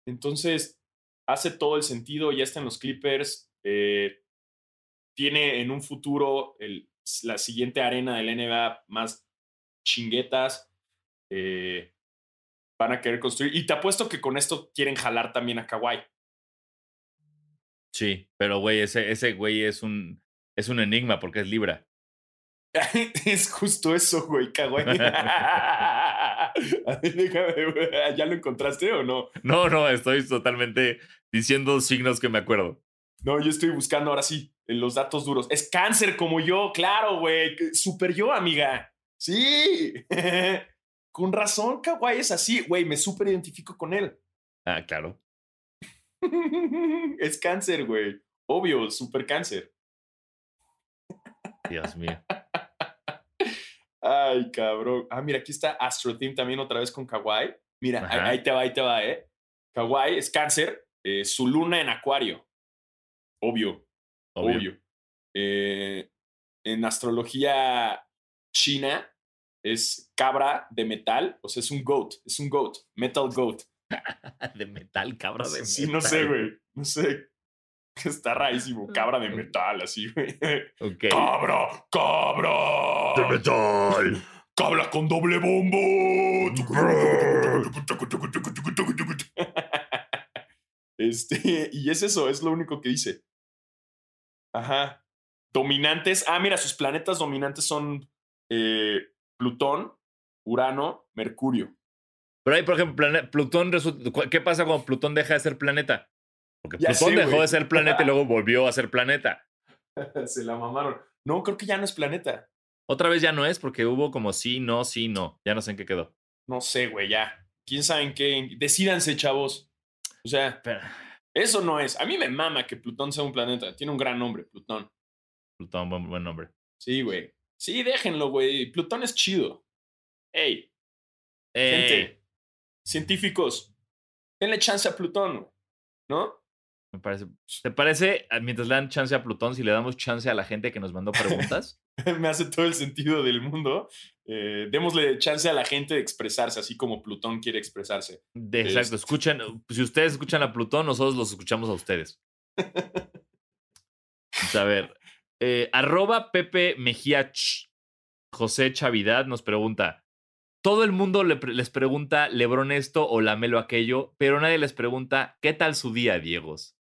Entonces, hace todo el sentido, ya está en los Clippers. eh, tiene en un futuro el- la siguiente arena del NBA más chinguetas. eh, van a querer construir. Y te apuesto que con esto quieren jalar también a Kawhi. Sí, pero güey, ese, ese güey es un, es un enigma porque es Libra. es justo eso, güey, Kawhi. Déjame, ¿Ya lo encontraste o no? No, no, estoy totalmente diciendo signos que me acuerdo. No, yo estoy buscando ahora sí en los datos duros. Es cáncer como yo, claro, güey. Super yo, amiga. Sí. con razón, Kawhi es así, güey. Me super identifico con él. Ah, claro. es cáncer, güey. Obvio, super cáncer. Dios mío. Ay, cabrón. Ah, mira, aquí está Astro Team también otra vez con Kawhi. Mira, ahí, te va, ahí te va, ¿eh? Kawhi es cáncer, eh, su luna en acuario. Obvio, Obvio. obvio. Eh, en astrología china es cabra de metal, o sea, es un goat, es un goat, metal goat. De metal, cabra de sí, no metal. sé, güey, no sé. Está rarísimo, cabra de metal, así, güey. Ok. ¡Cabra! ¡Cabra! metal. ¡Cabra con doble bombo! Este, y es eso, es lo único que dice. Ajá. Dominantes. Ah, mira, sus planetas dominantes son eh, Plutón, Urano, Mercurio. Pero ahí, por ejemplo, Plutón resulta- ¿Qué pasa cuando Plutón deja de ser planeta? Porque Ya Plutón sé, dejó de ser planeta y luego volvió a ser planeta. Se la mamaron. No, creo que ya no es planeta. Otra vez ya no es porque hubo como sí, no, sí, no. Ya no sé en qué quedó. No sé, güey, ya. ¿Quién sabe en qué? Decídanse, chavos. O sea, Pero, eso no es. A mí me mama que Plutón sea un planeta. Tiene un gran nombre, Plutón. Plutón, buen, buen nombre. Sí, güey. Sí, déjenlo, güey. Plutón es chido. Ey, Ey, gente, científicos, denle chance a Plutón, güey, ¿no? Me parece. ¿Te parece, ah, mientras le dan chance a Plutón, si le damos chance a la gente que nos mandó preguntas? Me hace todo el sentido del mundo. Eh, démosle chance a la gente de expresarse, así como Plutón quiere expresarse. De- Este. exacto, escuchen. Si ustedes escuchan a Plutón, nosotros los escuchamos a ustedes. A ver, eh, arroba Pepe Mejía Ch- José Chavidad nos pregunta. Todo el mundo le les pregunta Lebron esto o Lamelo aquello, pero nadie les pregunta ¿qué tal su día, Diegos?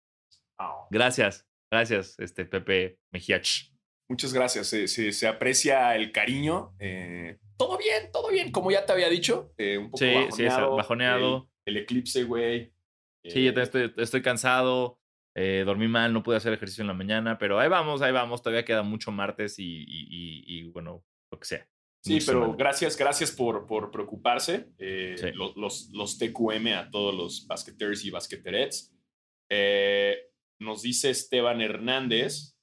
Gracias, gracias, este Pepe Mejía Ch. Muchas gracias. Se, se- se aprecia el cariño. eh, todo bien, todo bien. Como ya te había dicho, eh, un poco Sí, sí, es bajoneado. bajoneado. El, el eclipse, güey. Sí, yo Eh, estoy, estoy cansado, eh, dormí mal, no pude hacer ejercicio en la mañana, pero ahí vamos, ahí vamos, todavía queda mucho martes y, y- y- y, bueno, lo que sea. Sí, Mucha pero semana. gracias, gracias por, por preocuparse. eh, Sí. lo- los, los, TQM a todos los basqueteers y basqueterets. Eh, nos dice Esteban Hernández.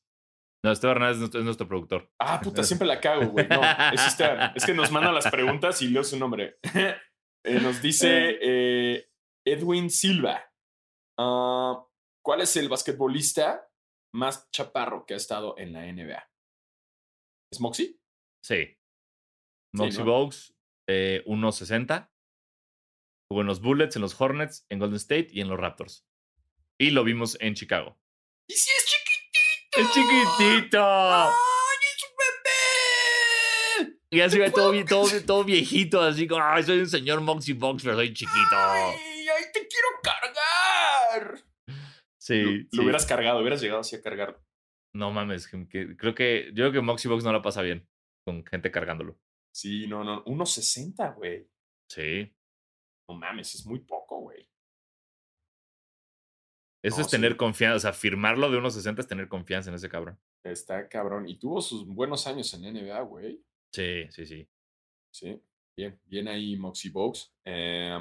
No, Esteban Hernández es nuestro, es nuestro productor. Ah, puta, siempre la cago, güey. No, es Esteban. Es que nos manda las preguntas y leo su nombre. Eh, nos dice eh, Edwin Silva. ah, ¿Cuál es el basquetbolista más chaparro que ha estado en la NBA? ¿Es Moxie? Sí. Moxie ¿no? Bogues, eh, 1.60. Jugó en los Bullets, en los Hornets, en Golden State y en los Raptors. Y lo vimos en Chicago. ¡Y si es chiquitito! ¡Es chiquitito! ¡Ay, es un bebé! Y así ve todo, vie- todo, todo viejito, así como, ay, soy un señor Moxie Box, pero soy chiquito. ¡Ay, ay, te quiero cargar! Sí. lo, sí. lo hubieras cargado, hubieras llegado así a cargarlo. No mames, que, que- creo que yo creo que Moxie Box no la pasa bien con gente cargándolo. Sí, no, no. 1.60, güey. Sí. No mames, es muy poco, güey. Eso No, es tener sí. confianza. O sea, firmarlo de 1.60 es tener confianza en ese cabrón. Está cabrón. Y tuvo sus buenos años en NBA, güey. Sí, sí, sí. Sí. Bien, bien ahí, Moxie Box. Eh,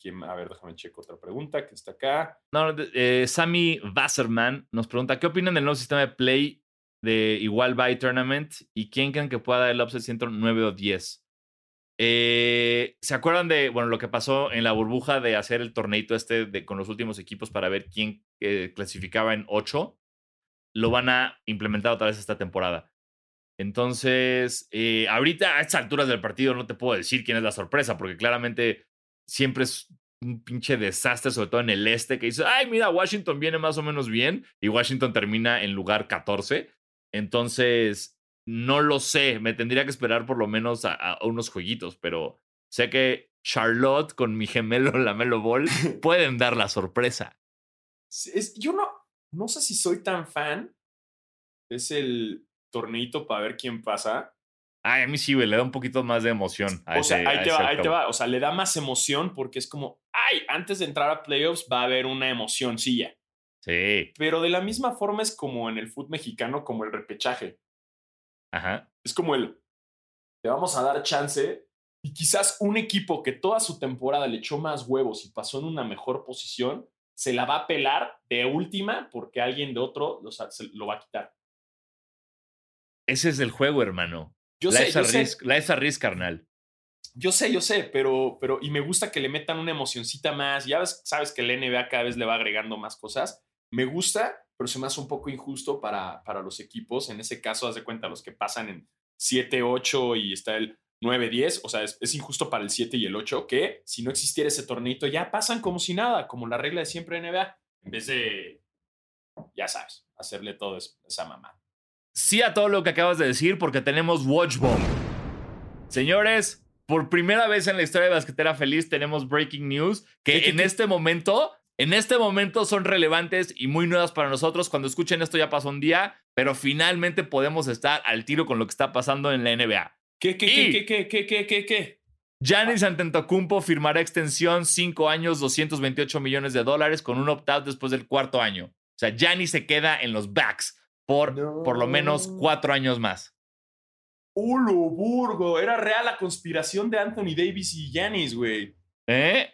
¿quién- a ver, déjame checo otra pregunta que está acá. No, eh, Sammy Wasserman nos pregunta: ¿Qué opinan del nuevo sistema de play de igual by tournament? ¿Y quién creen que pueda dar el upset 109 o 10? Eh, ¿Se acuerdan de bueno, lo que pasó en la burbuja de hacer el torneito este con los últimos equipos para ver quién eh, clasificaba en 8? Lo van a implementar otra vez esta temporada. Entonces, eh, ahorita a estas alturas del partido no te puedo decir quién es la sorpresa, porque claramente siempre es un pinche desastre, sobre todo en el este, que dice, ay, mira, Washington viene más o menos bien y Washington termina en lugar 14. Entonces, no lo sé, me tendría que esperar por lo menos a, a unos jueguitos, pero sé que Charlotte con mi gemelo Lamelo Ball pueden dar la sorpresa. Es- yo no, no sé si soy tan fan. Es el torneito para ver quién pasa. Ay, a mí sí, güey, le da un poquito más de emoción. O sea, ese- ahí te va, ahí te va. O sea, le da más emoción porque es como, ay, antes de entrar a playoffs va a haber una emocioncilla. Sí, Pero de la misma forma es como en el fútbol mexicano, como el repechaje. Ajá. Es como el, le vamos a dar chance y quizás un equipo que toda su temporada le echó más huevos y pasó en una mejor posición, se la va a pelar de última porque alguien de otro lo, sa- se lo va a quitar. Ese es el juego, hermano. Yo la sé, yo a sé, risk, la es a risk, carnal. yo sé, yo sé, pero, pero, y me gusta que le metan una emocioncita más. Ya ves, sabes que la NBA cada vez le va agregando más cosas. Me gusta, pero se me hace un poco injusto para, para los equipos. En ese caso, haz de cuenta, los que pasan en 7, 8 y está el 9, 10. O sea, es, es injusto para el 7 y el 8 que si no existiera ese torneito ya pasan como si nada, como la regla de siempre en NBA. En vez de, ya sabes, hacerle todo es- esa mamá. sí a todo lo que acabas de decir porque tenemos Watch Bomb. Señores, por primera vez en la historia de Basquetera Feliz tenemos breaking news que ¿Qué, qué, en qué? este momento, en este momento son relevantes y muy nuevas para nosotros. Cuando escuchen esto ya pasó un día, pero finalmente podemos estar al tiro con lo que está pasando en la NBA. ¿Qué, qué, Y- qué, qué, qué, qué, qué, qué? Giannis Antetokounmpo firmará extensión 5 años, 228 millones de dólares con un opt-out después del cuarto año. O sea, Giannis se queda en los backs por por lo menos No. 4 años más. ¡Ulo, Burgo! Era real la conspiración de Anthony Davis y Giannis, güey. ¿Eh?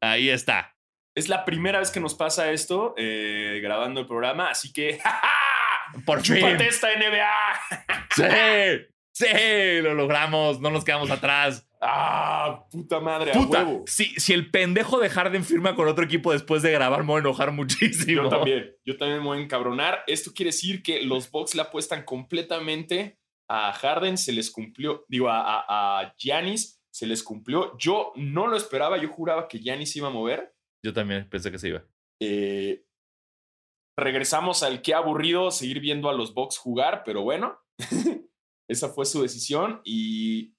Ahí está. Es la primera vez que nos pasa esto eh, grabando el programa, así que ¡ja, ja! Por fin. ¡Chúpate esta NBA! Sí, sí, lo logramos, no nos quedamos atrás. ¡Ah, puta madre! a Puta, huevo! si, si el pendejo de Harden firma con otro equipo después de grabar, me voy a enojar muchísimo. Yo también, yo también me voy a encabronar. Esto quiere decir que los Bucks le apuestan completamente a Harden, se les cumplió, digo, a, a, a Giannis, se les cumplió. Yo no lo esperaba, yo juraba que Giannis iba a mover. Yo también pensé que se iba. Eh, regresamos al que aburrido seguir viendo a los Bucks jugar, pero bueno, esa fue su decisión y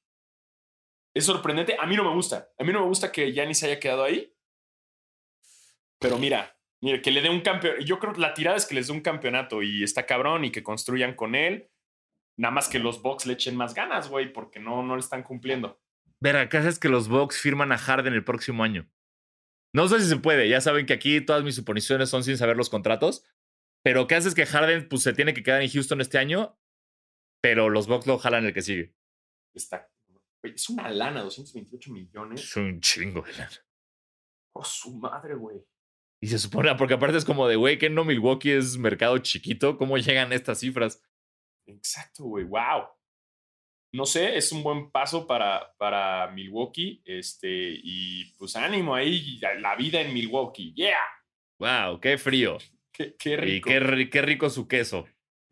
es sorprendente. A mí no me gusta. A mí no me gusta que Giannis haya quedado ahí. Pero mira, mira, que le dé un campeón. Yo creo que la tirada es que les dé un campeonato y está cabrón y que construyan con él. Nada más que los Bucks le echen más ganas, güey, porque no, no le están cumpliendo. ¿qué haces que los Bucks firman a Harden el próximo año? No sé si se puede. Ya saben que aquí todas mis suposiciones son sin saber los contratos. Pero ¿qué haces que Harden pues, se tiene que quedar en Houston este año? Pero los Bucks lo jalan el que sigue. Está, es una lana, 228 millones. Es un chingo de lana. Oh, su madre, güey. Y se supone, porque aparte es como de, güey, que no Milwaukee es mercado chiquito. ¿Cómo llegan estas cifras? Exacto, güey. Wow. No sé, es un buen paso para, para Milwaukee. Este, y pues ánimo ahí, la- vida en Milwaukee. ¡Yeah! Wow, qué frío. Qué, qué Y rico. qué, qué rico su queso.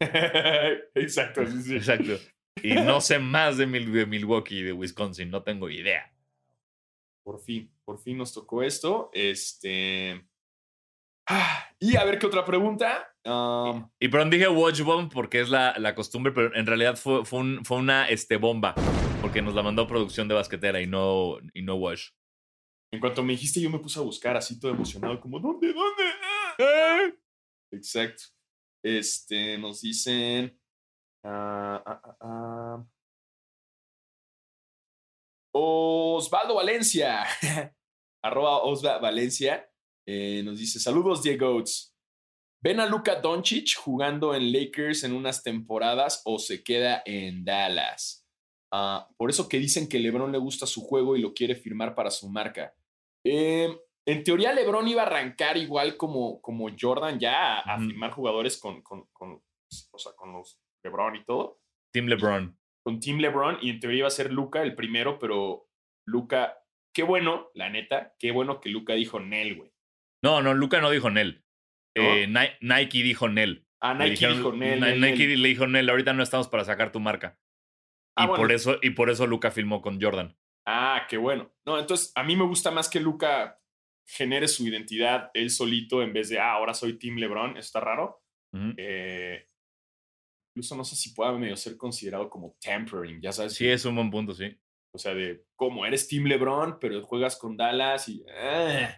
Exacto, sí, sí. Exacto. Y no sé más de Milwaukee y de Wisconsin, no tengo idea. Por fin, por fin nos tocó esto. Este. Ah, y a ver qué otra pregunta. Um, y, y perdón, dije Watch Bomb porque es la, la costumbre, pero en realidad fue, fue, una este, bomba, porque nos la mandó producción de basquetera y no, y no Watch. En cuanto me dijiste, yo me puse a buscar así todo emocionado, como, ¿dónde? ¿Dónde? ¡Eh! Exacto. Este, nos dicen. Ah, ah, ah, Osvaldo Valencia. Arroba Osvaldo Valencia eh, nos dice: Saludos, Diego. ¿Ven a Luka Doncic jugando en Lakers en unas temporadas o se queda en Dallas? Ah, por eso que dicen que LeBron le gusta su juego y lo quiere firmar para su marca. Eh, en teoría, LeBron iba a arrancar igual como, como Jordan ya a, firmar jugadores con, con, con, o sea, con los LeBron y todo. Team LeBron. Con Team LeBron y en teoría iba a ser Luca el primero, pero Luca, qué bueno, la neta, qué bueno que Luca dijo Nel, güey. No, no, Luca no dijo Nel. Eh, Nike dijo Nel. Ah, Nike dijo Nel. Nike le dijo Nel, ahorita no estamos para sacar tu marca. Ah, y, por eso, y por eso Luca filmó con Jordan. Ah, qué bueno. No, entonces a mí me gusta más que Luca genere su identidad él solito en vez de, ah, ahora soy Team LeBron. Eso está raro. Eh, incluso no sé si pueda medio ser considerado como tampering, ya sabes. Sí, es un buen punto, sí. O sea, de cómo eres Team LeBron, pero juegas con Dallas y eh,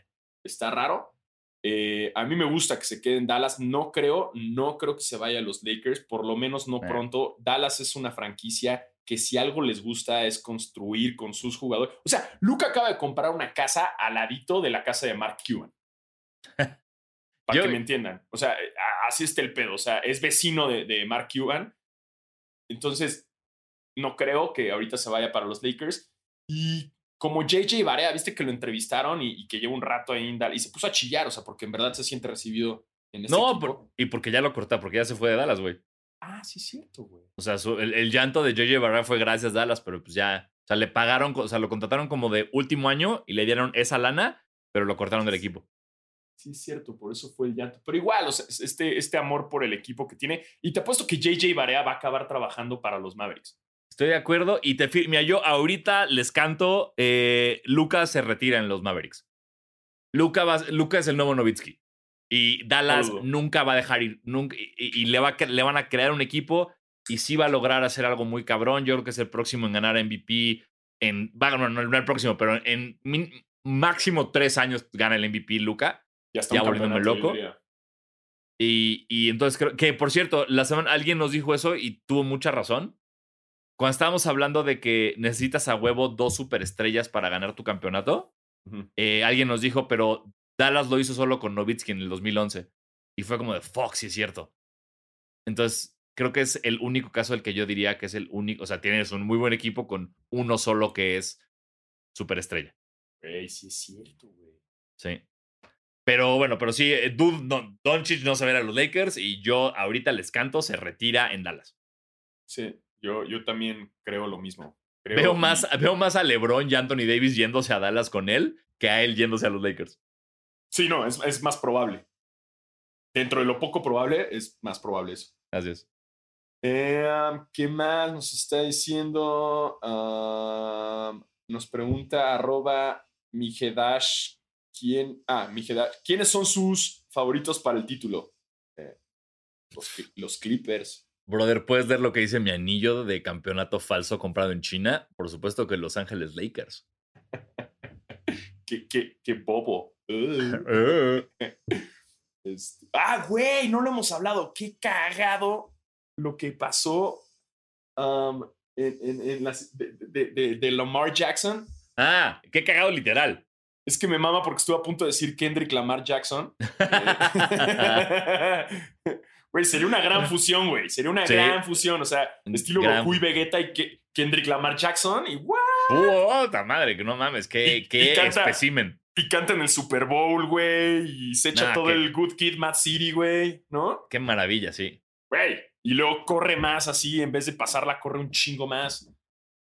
está raro. Eh, a mí me gusta que se quede en Dallas. No creo, no creo que se vaya a los Lakers, por lo menos no pronto. Dallas es una franquicia que si algo les gusta es construir con sus jugadores. O sea, Luca acaba de comprar una casa al ladito de la casa de Mark Cuban. Para que me entiendan. O sea, así está el pedo. O sea, es vecino de, de Mark Cuban. Entonces, no creo que ahorita se vaya para los Lakers. Y como JJ Barea, viste que lo entrevistaron y, que lleva un rato ahí en Dallas y se puso a chillar, o sea, porque en verdad se siente recibido en este No, y porque ya lo cortó, porque ya se fue de Dallas, güey. Ah, sí, cierto, güey. O sea, el, llanto de JJ Barea fue gracias a Dallas, pero pues ya, o sea, le pagaron, o sea, lo contrataron como de último año y le dieron esa lana, pero lo cortaron del equipo. Sí, es cierto, por eso fue el llanto. Pero igual, o sea, este, este amor por el equipo que tiene. Y te apuesto que JJ Barea va a acabar trabajando para los Mavericks. Estoy de acuerdo y te mira, yo ahorita les canto, eh, Lucas se retira en los Mavericks. Luca, es el nuevo Novitsky. Y Dallas nunca va a dejar ir, nunca, y, le, va le van a crear un equipo y sí va a lograr hacer algo muy cabrón. Yo creo que es el próximo en ganar MVP. En, no, no, el próximo, pero en máximo tres años gana el MVP Luca. Ya está ya volviéndome loco. Y, y, entonces creo que, por cierto, la semana alguien nos dijo eso y tuvo mucha razón. Cuando estábamos hablando de que necesitas a huevo dos superestrellas para ganar tu campeonato, eh, alguien nos dijo, pero Dallas lo hizo solo con Novitsky en el 2011. Y fue como de, fuck, sí es cierto. Entonces, creo que es el único caso del que yo diría que es el único, o sea, tienes un muy buen equipo con uno solo que es superestrella. Güey, sí es cierto, güey. Sí. Pero bueno, pero sí, eh, Dude, no, Doncic no se a los Lakers y yo ahorita les canto, se retira en Dallas. Sí, yo, yo también creo lo mismo. veo, más, veo más a LeBron y Anthony Davis yéndose a Dallas con él que a él yéndose a los Lakers. Sí, no, es, es más probable. Dentro de lo poco probable, es más probable eso. Así es. Eh, ¿Qué más nos está diciendo? nos pregunta arroba Mijedash. ¿Quién? Ah, Mijedash. ¿Quiénes son sus favoritos para el título? Eh, los Clippers. Brother, ¿puedes ver lo que dice mi anillo de campeonato falso comprado en China? Por supuesto que Los Ángeles Lakers. qué, qué, qué bobo. Uh. Este, ah, güey, no lo hemos hablado. Qué cagado lo que pasó um, en, en, las, de, de, Lamar Jackson. Ah, qué cagado literal. Es que me mama porque estuve a punto de decir Kendrick Lamar Jackson. Güey, sería una gran fusión, güey. Sería una gran fusión. O sea, estilo Goku y Vegeta y Kendrick Lamar Jackson. Y ¡wow! ¡Puta madre! Que no mames. ¡Qué, qué espécimen! Y canta en el Super Bowl, güey. Y se echa todo el Good Kid Mad City, güey. ¿No? Qué maravilla, sí. Güey. Y luego corre más así. En vez de pasarla, corre un chingo más.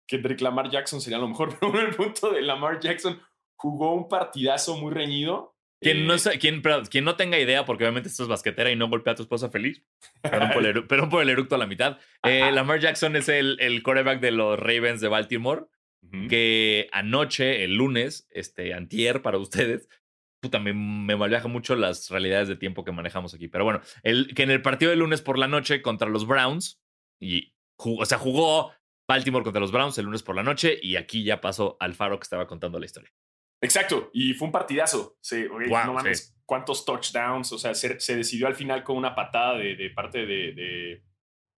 Kendrick Lamar Jackson sería lo mejor. Pero en el punto de Lamar Jackson jugó un partidazo muy reñido quien no, eh, quien, quien no tenga idea, porque obviamente esto es basquetera y no golpea a tu esposa feliz, perdón por el, por el eructo a la mitad. Eh, Lamar Jackson es el, el quarterback de los Ravens de Baltimore, que anoche, el lunes, este, antier para ustedes, puta, me, me malviaja mucho las realidades de tiempo que manejamos aquí. Pero bueno, el, que en el partido de lunes por la noche contra los Browns, y o sea, jugó Baltimore contra los Browns el lunes por la noche, y aquí ya pasó al faro que estaba contando la historia. Exacto, y fue un partidazo. Sí, no mames, cuántos touchdowns. O sea, se, decidió al final con una patada de, parte de,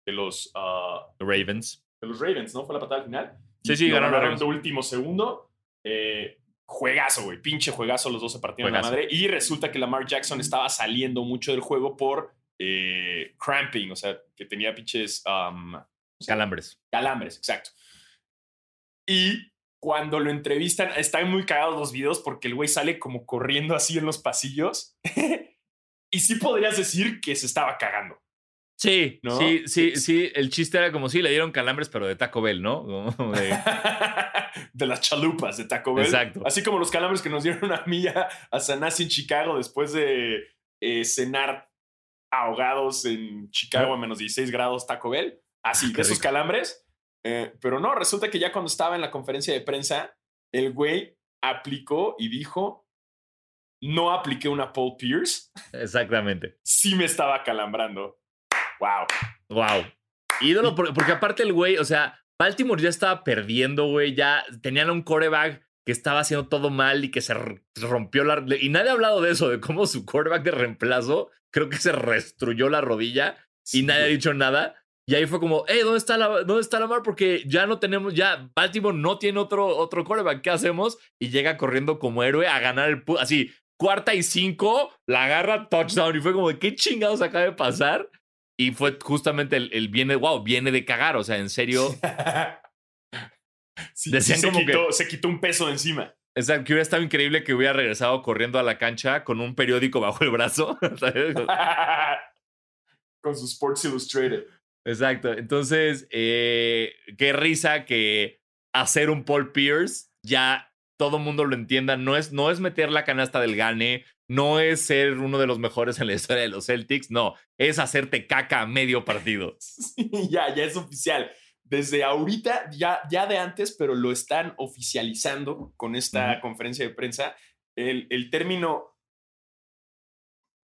de, los uh, Ravens. De los Ravens, ¿no? Fue la patada al final. Sí, sí, ganaron. de último segundo. Eh, juegazo, güey. Pinche juegazo, los dos se partieron la madre. Y resulta que Lamar Jackson estaba saliendo mucho del juego por eh, cramping, o sea, que tenía pinches um, Calambres. calambres, exacto. Y cuando lo entrevistan, están muy cagados los videos porque el güey sale como corriendo así en los pasillos. y sí podrías decir que se estaba cagando. Sí, ¿No? sí, sí, sí. El chiste era como si le dieron calambres, pero de Taco Bell, ¿no? De- de las chalupas de Taco Bell. Exacto. Así como los calambres que nos dieron a mí a, Sanasi en Chicago después de eh, cenar ahogados en Chicago a menos 16 grados Taco Bell. Así, Ah, de esos calambres. Eh, pero no, resulta que ya cuando estaba en la conferencia de prensa, el güey aplicó y dijo, no apliqué una Paul Pierce, Exactamente. sí me estaba calambrando. Wow. Wow. Ídolo, por- porque aparte el güey, o sea, Baltimore ya estaba perdiendo, güey. Ya tenían un coreback que estaba haciendo todo mal y que se rompió la. Y nadie ha hablado de eso, de cómo su coreback de reemplazo creo que se restruyó la rodilla y nadie ha dicho nada. Y ahí fue como, hey, ¿dónde está la, dónde está Lamar? Porque ya no tenemos, ya Baltimore no tiene otro, otro coreback. ¿Qué hacemos? Y llega corriendo como héroe a ganar el así, cuarta y cinco, la agarra touchdown. Y fue como, ¿qué chingados acaba de pasar? Y fue justamente el, el viene, wow, viene de cagar. O sea, en serio. Sí, Decían sí se, como que- quitó, se quitó un peso de encima. Exacto, que hubiera estado increíble que hubiera regresado corriendo a la cancha con un periódico bajo el brazo. Con su Sports Illustrated. Exacto. Entonces, eh, qué risa que hacer un Paul Pierce ya todo mundo lo entienda. No es, no es meter la canasta del gane, no es ser uno de los mejores en la historia de los Celtics, no, es hacerte caca a medio partido. Sí, ya, ya es oficial. Desde ahorita, ya, ya de antes, pero lo están oficializando con esta conferencia de prensa. El, el término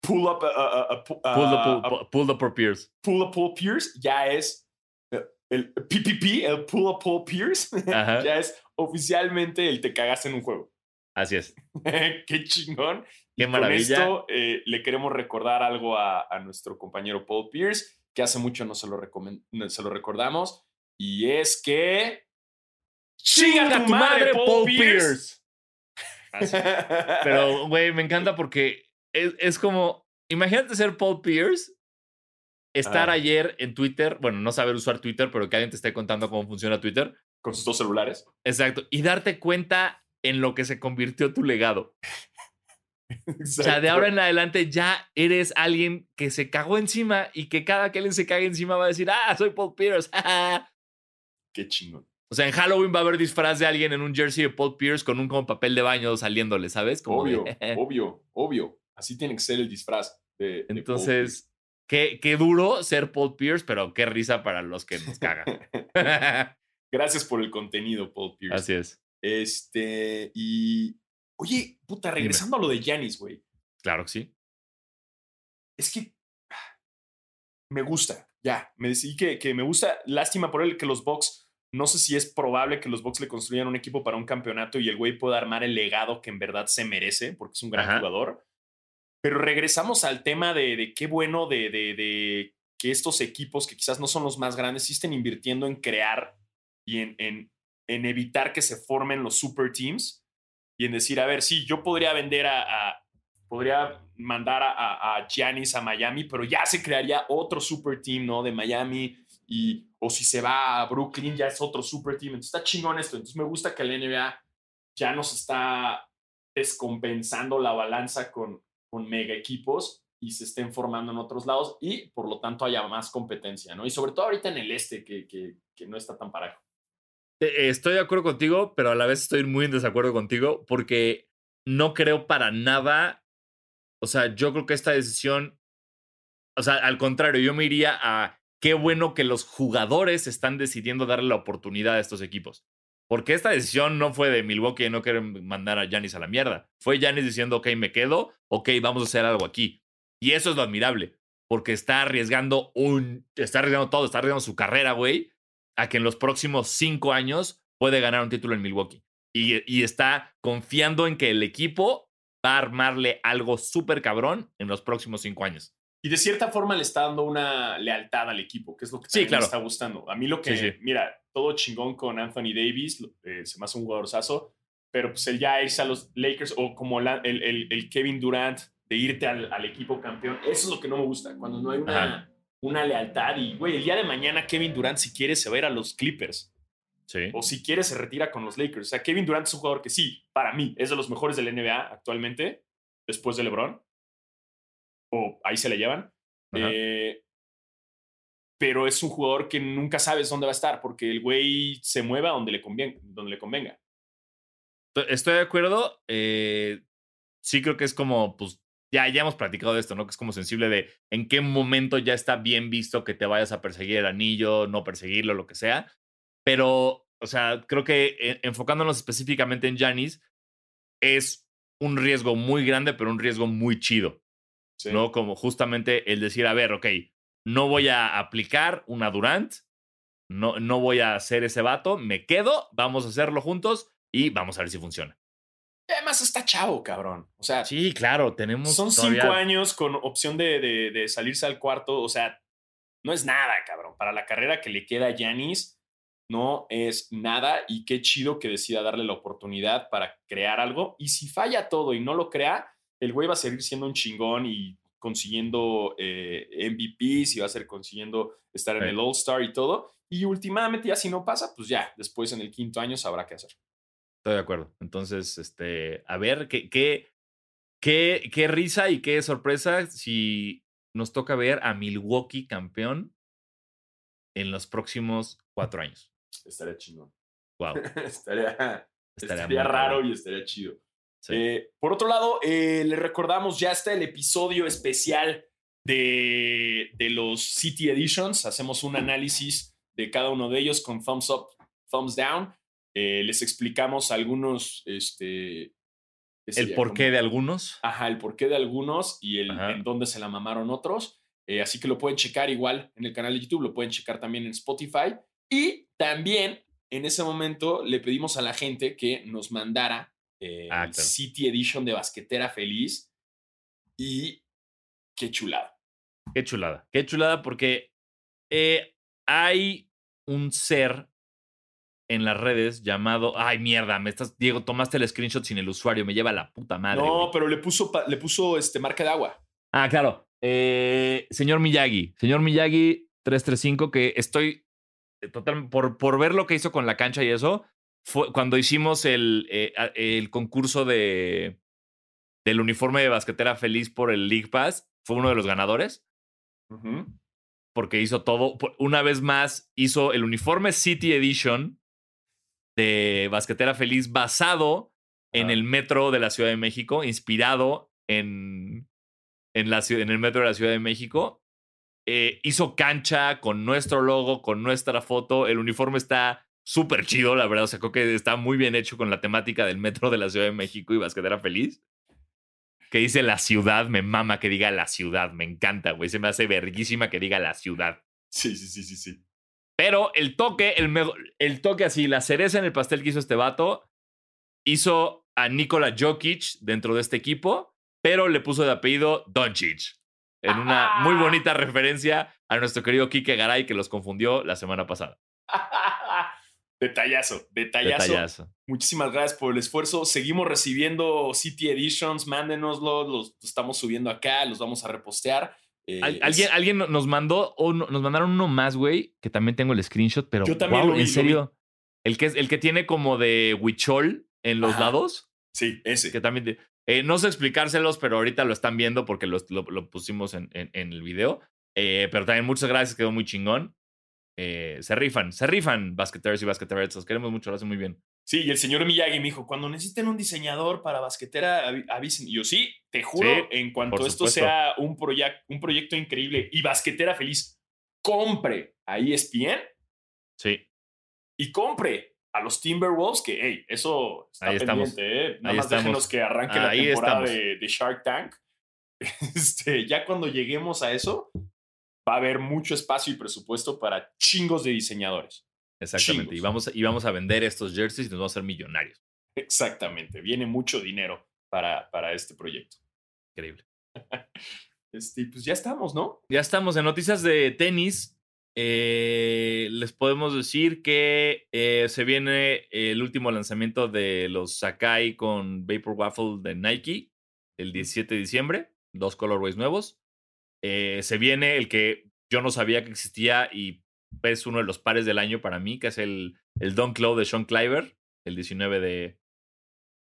pull up, uh, uh, pu- Pull the, pull, pull Paul Pierce. pull up Paul Pierce ya es uh, el PPP, el pull up Paul Pierce, Ajá. ya es oficialmente el te cagaste en un juego. Así es. Qué chingón. Qué Y maravilla. Con esto eh, le queremos recordar algo a, a nuestro compañero Paul Pierce, que hace mucho no se lo, no se lo recordamos, y es que... ¡Chinga tu madre, Paul Pierce! Así. Pero, güey, me encanta porque es, es como, imagínate ser Paul Pierce, estar Ah. ayer en Twitter, bueno, no saber usar Twitter, pero que alguien te esté contando cómo funciona Twitter. Con sus dos celulares. Exacto. Y darte cuenta en lo que se convirtió tu legado. O sea, de ahora en adelante ya eres alguien que se cagó encima y que cada que alguien se cague encima va a decir, ah, soy Paul Pierce. Qué chingón. o sea, en Halloween va a haber disfraz de alguien en un jersey de Paul Pierce con un como papel de baño saliéndole, ¿sabes? Como de- Obvio, obvio, obvio. Así tiene que ser el disfraz. De, de Paul Entonces, qué, qué duro ser Paul Pierce, pero qué risa para los que nos cagan. Gracias por el contenido, Paul Pierce. Así es. Este, y... Oye, puta, regresando a lo de Janis, güey. Claro que sí. es que me gusta, ya, me decidí que, que me gusta, lástima por él que los Bucks, no sé si es probable que los Bucks le construyan un equipo para un campeonato y el güey pueda armar el legado que en verdad se merece, porque es un gran Ajá. jugador. Pero regresamos al tema de, de qué bueno de, de, de que estos equipos, que quizás no son los más grandes, sí estén invirtiendo en crear y en, en, en evitar que se formen los super teams y en decir, a ver, sí, yo podría vender a, a- podría mandar a, a, Giannis a Miami, pero ya se crearía otro super team, ¿no? De Miami y, o si se va a Brooklyn, ya es otro super team. Entonces está chingón esto. Entonces me gusta que la NBA ya nos está descompensando la balanza con, con mega equipos y se estén formando en otros lados y por lo tanto haya más competencia, ¿no? Y sobre todo ahorita en el este, que, que, que no está tan parejo. Eh, Estoy de acuerdo contigo, pero a la vez estoy muy en desacuerdo contigo porque no creo para nada. O sea, yo creo que esta decisión. O sea, al contrario, yo me iría a qué bueno que los jugadores están decidiendo darle la oportunidad a estos equipos. Porque esta decisión no fue de Milwaukee no quieren mandar a Giannis a la mierda. Fue Giannis diciendo, ok, me quedo, ok, vamos a hacer algo aquí. Y eso es lo admirable, porque está arriesgando un. Está arriesgando todo, está arriesgando su carrera, güey, a que en los próximos cinco años puede ganar un título en Milwaukee. Y, y está confiando en que el equipo va a armarle algo súper cabrón en los próximos cinco años. Y de cierta forma le está dando una lealtad al equipo, que es lo que Sí, también claro. me está gustando. A mí lo que, Sí, sí. mira, todo chingón con Anthony Davis, eh, se me hace un jugadorzazo, pero pues el ya irse a los Lakers o como la- el, el- el Kevin Durant de irte al, al equipo campeón, eso es lo que no me gusta, cuando no hay una, Ajá. una lealtad y, güey, el día de mañana Kevin Durant si quiere se va a ir a los Clippers Sí. o si quiere se retira con los Lakers. O sea, Kevin Durant es un jugador que sí, para mí, es de los mejores del NBA actualmente, después de LeBron. O ahí se le llevan. Eh, pero es un jugador que nunca sabes dónde va a estar porque el güey se mueve a donde le convenga. Donde le convenga. Estoy- Estoy de acuerdo. eh, sí creo que es como, pues, ya, ya hemos platicado de esto, ¿no? Que es como sensible de en qué momento ya está bien visto que te vayas a perseguir el anillo, no perseguirlo, lo que sea. Pero, o sea, creo que eh, enfocándonos específicamente en Janis, es un riesgo muy grande, pero un riesgo muy chido, Sí. ¿no? Como justamente el decir, a ver, ok, no voy a aplicar una Durant, no, no voy a hacer ese vato, me quedo, vamos a hacerlo juntos y vamos a ver si funciona. Además está chavo, cabrón. O sea, Sí, claro, tenemos. son todavía- cinco años con opción de, de- de salirse al cuarto. O sea, no es nada, cabrón. Para la carrera que le queda a Yanis, no es nada. Y qué chido que decida darle la oportunidad para crear algo. Y si falla todo y no lo crea, el güey va a seguir siendo un chingón y consiguiendo eh, MVPs y va a ser consiguiendo estar en Sí. el All-Star y todo. Y últimamente, ya si no pasa, pues ya, después en el quinto año sabrá qué hacer. Estoy de acuerdo. Entonces, este, a ver, ¿qué, qué, qué, qué risa y qué sorpresa si nos toca ver a Milwaukee campeón en los próximos cuatro años. Estaría chingón. Wow. estaría, Estaría estaría muy raro y estaría chido. Sí. Eh, por otro lado, eh, le recordamos, ya está el episodio especial de, de los City Editions. Hacemos un análisis de cada uno de ellos con thumbs up, thumbs down. Eh, les explicamos algunos, este... ¿qué el porqué Como- de algunos. Ajá, el porqué de algunos y el Ajá. en dónde se la mamaron otros. Eh, así que lo pueden checar igual en el canal de YouTube, lo pueden checar también en Spotify. Y también en ese momento le pedimos a la gente que nos mandara eh, Ah, claro. City Edition de Basquetera Feliz. Y qué chulada. Qué chulada. Qué chulada porque eh, hay un ser en las redes llamado. Ay, mierda, me estás. Diego, tomaste el screenshot sin el usuario, me lleva la puta madre. no, pero le puso, le puso este, marca de agua. Ah, claro. Eh, señor Miyagi. Señor Miyagi 335, que estoy total, por, por ver lo que hizo con la cancha y eso, fue cuando hicimos el, eh, el concurso de del uniforme de basquetera feliz por el League Pass, fue uno de los ganadores, porque hizo todo. Una vez más, hizo el uniforme City Edition de basquetera feliz basado en el metro de la Ciudad de México, inspirado en, en, la, en el metro de la Ciudad de México. Eh, hizo cancha con nuestro logo, con nuestra foto. El uniforme está súper chido, la verdad. O sea, creo que está muy bien hecho con la temática del metro de la Ciudad de México y basquetera feliz. Que dice la ciudad, me mama que diga la ciudad, me encanta, güey. Se me hace verguísima que diga la ciudad. Sí, sí, sí, sí, sí. Pero el toque, el, el toque así, la cereza en el pastel que hizo este vato, hizo a Nikola Jokic dentro de este equipo, pero le puso de apellido Doncic. En una muy bonita referencia a nuestro querido Kike Garay que los confundió la semana pasada. Detallazo, detallazo. Detallazo. Muchísimas gracias por el esfuerzo. Seguimos recibiendo City Editions, mándenoslo, los estamos subiendo acá, los vamos a repostear. Eh, Al- es- alguien, alguien nos mandó, o no- nos mandaron uno más, güey, que también tengo el screenshot, pero Yo también lo vi, en serio. El que, es, el que tiene como de Huichol en los Ajá. lados. Sí, ese. que también... eh, no sé explicárselos, pero ahorita lo están viendo porque lo, lo- lo pusimos en, en- en el video. Eh, pero también muchas gracias, quedó muy chingón. Eh, se rifan, se rifan basqueteers y basqueteers. Los queremos mucho, lo hacen muy bien. Sí, y el señor Miyagi me dijo, cuando necesiten un diseñador para basquetera, avi- avisen. Y yo, sí, te juro, Sí, en cuanto esto sea un, proyec- un proyecto increíble y basquetera feliz, compre a ESPN Sí, y compre a los Timberwolves, que, hey, eso está Ahí pendiente, ¿eh? Nada Ahí más estamos. déjenos que arranque la temporada de Shark Tank. Este, ya cuando lleguemos a eso, va a haber mucho espacio y presupuesto para chingos de diseñadores. exactamente. Y vamos, y vamos a vender estos jerseys y nos vamos a hacer millonarios. Exactamente, viene mucho dinero para, para este proyecto. Increíble. Este, pues ya estamos, ¿no? Ya estamos en noticias de tenis. eh, les podemos decir que eh, se viene el último lanzamiento de los Sakai con Vapor Waffle de Nike el 17 de diciembre, dos colorways nuevos. Eh, se viene el que yo no sabía que existía y es uno de los pares del año para mí, que es el, el Dunk Low de Sean Cliver, el 19 de,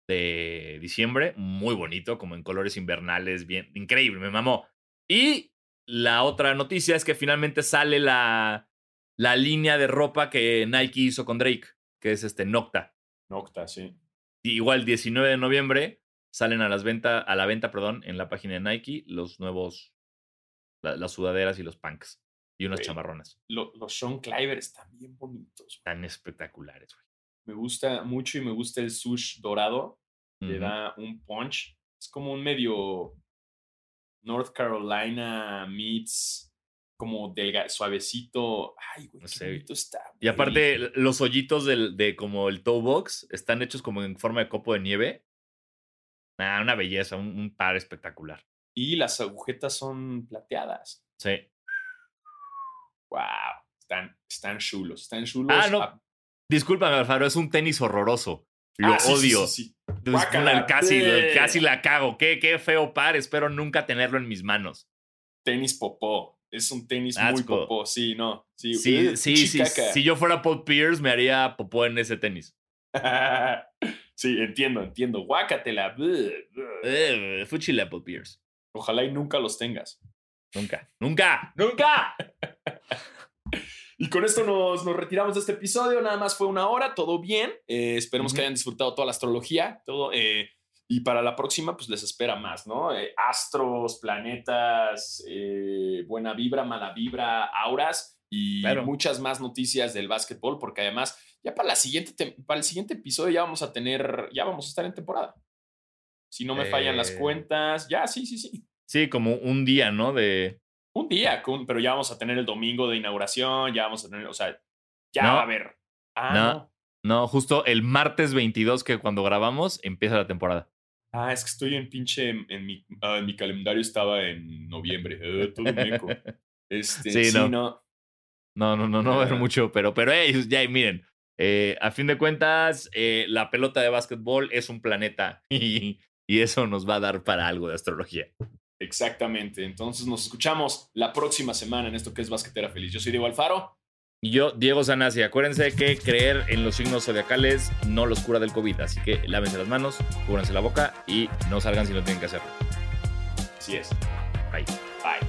de diciembre. Muy bonito, como en colores invernales, bien, increíble, me mamó. Y la otra noticia es que finalmente sale la, la línea de ropa que Nike hizo con Drake, que es este Nocta. Nocta, sí. Y igual 19 de noviembre salen a, las venta, a la venta perdón, en la página de Nike los nuevos, las sudaderas y los punks. Y unas chamarronas. los Sean Cliver están bien bonitos. Están espectaculares, güey. Me gusta mucho y me gusta el sush dorado. Le da un punch. Es como un medio North Carolina meets como delga, suavecito. Ay, güey, qué está. Y aparte, los hoyitos del, de como el toe box están hechos como en forma de copo de nieve. Ah, una belleza, un, par espectacular. Y las agujetas son plateadas. Sí. Wow. Están, están chulos. Están chulos. Ah, no. Discúlpame, Alfaro, es un tenis horroroso. Lo ah, odio. Sí, casi, casi la cago. Qué, qué feo par. Espero nunca tenerlo en mis manos. Tenis popó. Es un tenis muy popó. Sí, no. Sí, sí, sí, sí. Si yo fuera Paul Pierce, me haría popó en ese tenis. sí, entiendo, entiendo. Guácatela. Uh, fuchila, Paul Pierce. Ojalá y nunca los tengas. Nunca, nunca, nunca. Y con esto nos, nos, retiramos de este episodio. Nada más fue una hora, todo bien. Eh, esperemos que hayan disfrutado toda la astrología. Todo, eh, y para la próxima, pues les espera más, ¿no? Eh, astros, planetas, buena vibra, mala vibra, auras y muchas más noticias del básquetbol, porque además, ya para, la siguiente para el siguiente episodio ya vamos a tener, ya vamos a estar en temporada. Si no me fallan las cuentas, ya, sí, sí, sí. Sí, como un día, ¿no? De, un día, pero ya vamos a tener el domingo de inauguración, ya vamos a tener, o sea, ya va a haber. Ah, no, no, justo el martes 22 que cuando grabamos empieza la temporada. Ah, es que estoy en pinche, en, mi, ah, en mi, calendario estaba en noviembre, eh, todo meco. Este, sí, no. no. No, no, no, no va a haber mucho, pero, pero hey, ya miren, eh, a fin de cuentas, eh, la pelota de básquetbol es un planeta y, y eso nos va a dar para algo de astrología. Exactamente. Entonces nos escuchamos la próxima semana en esto que es Basquetera Feliz. Yo soy Diego Alfaro. Y yo, Diego Sanasi. Acuérdense que creer en los signos zodiacales no los cura del COVID. Así que lávense las manos, cúbranse la boca y no salgan si no tienen que hacerlo. Así es. Bye. Bye.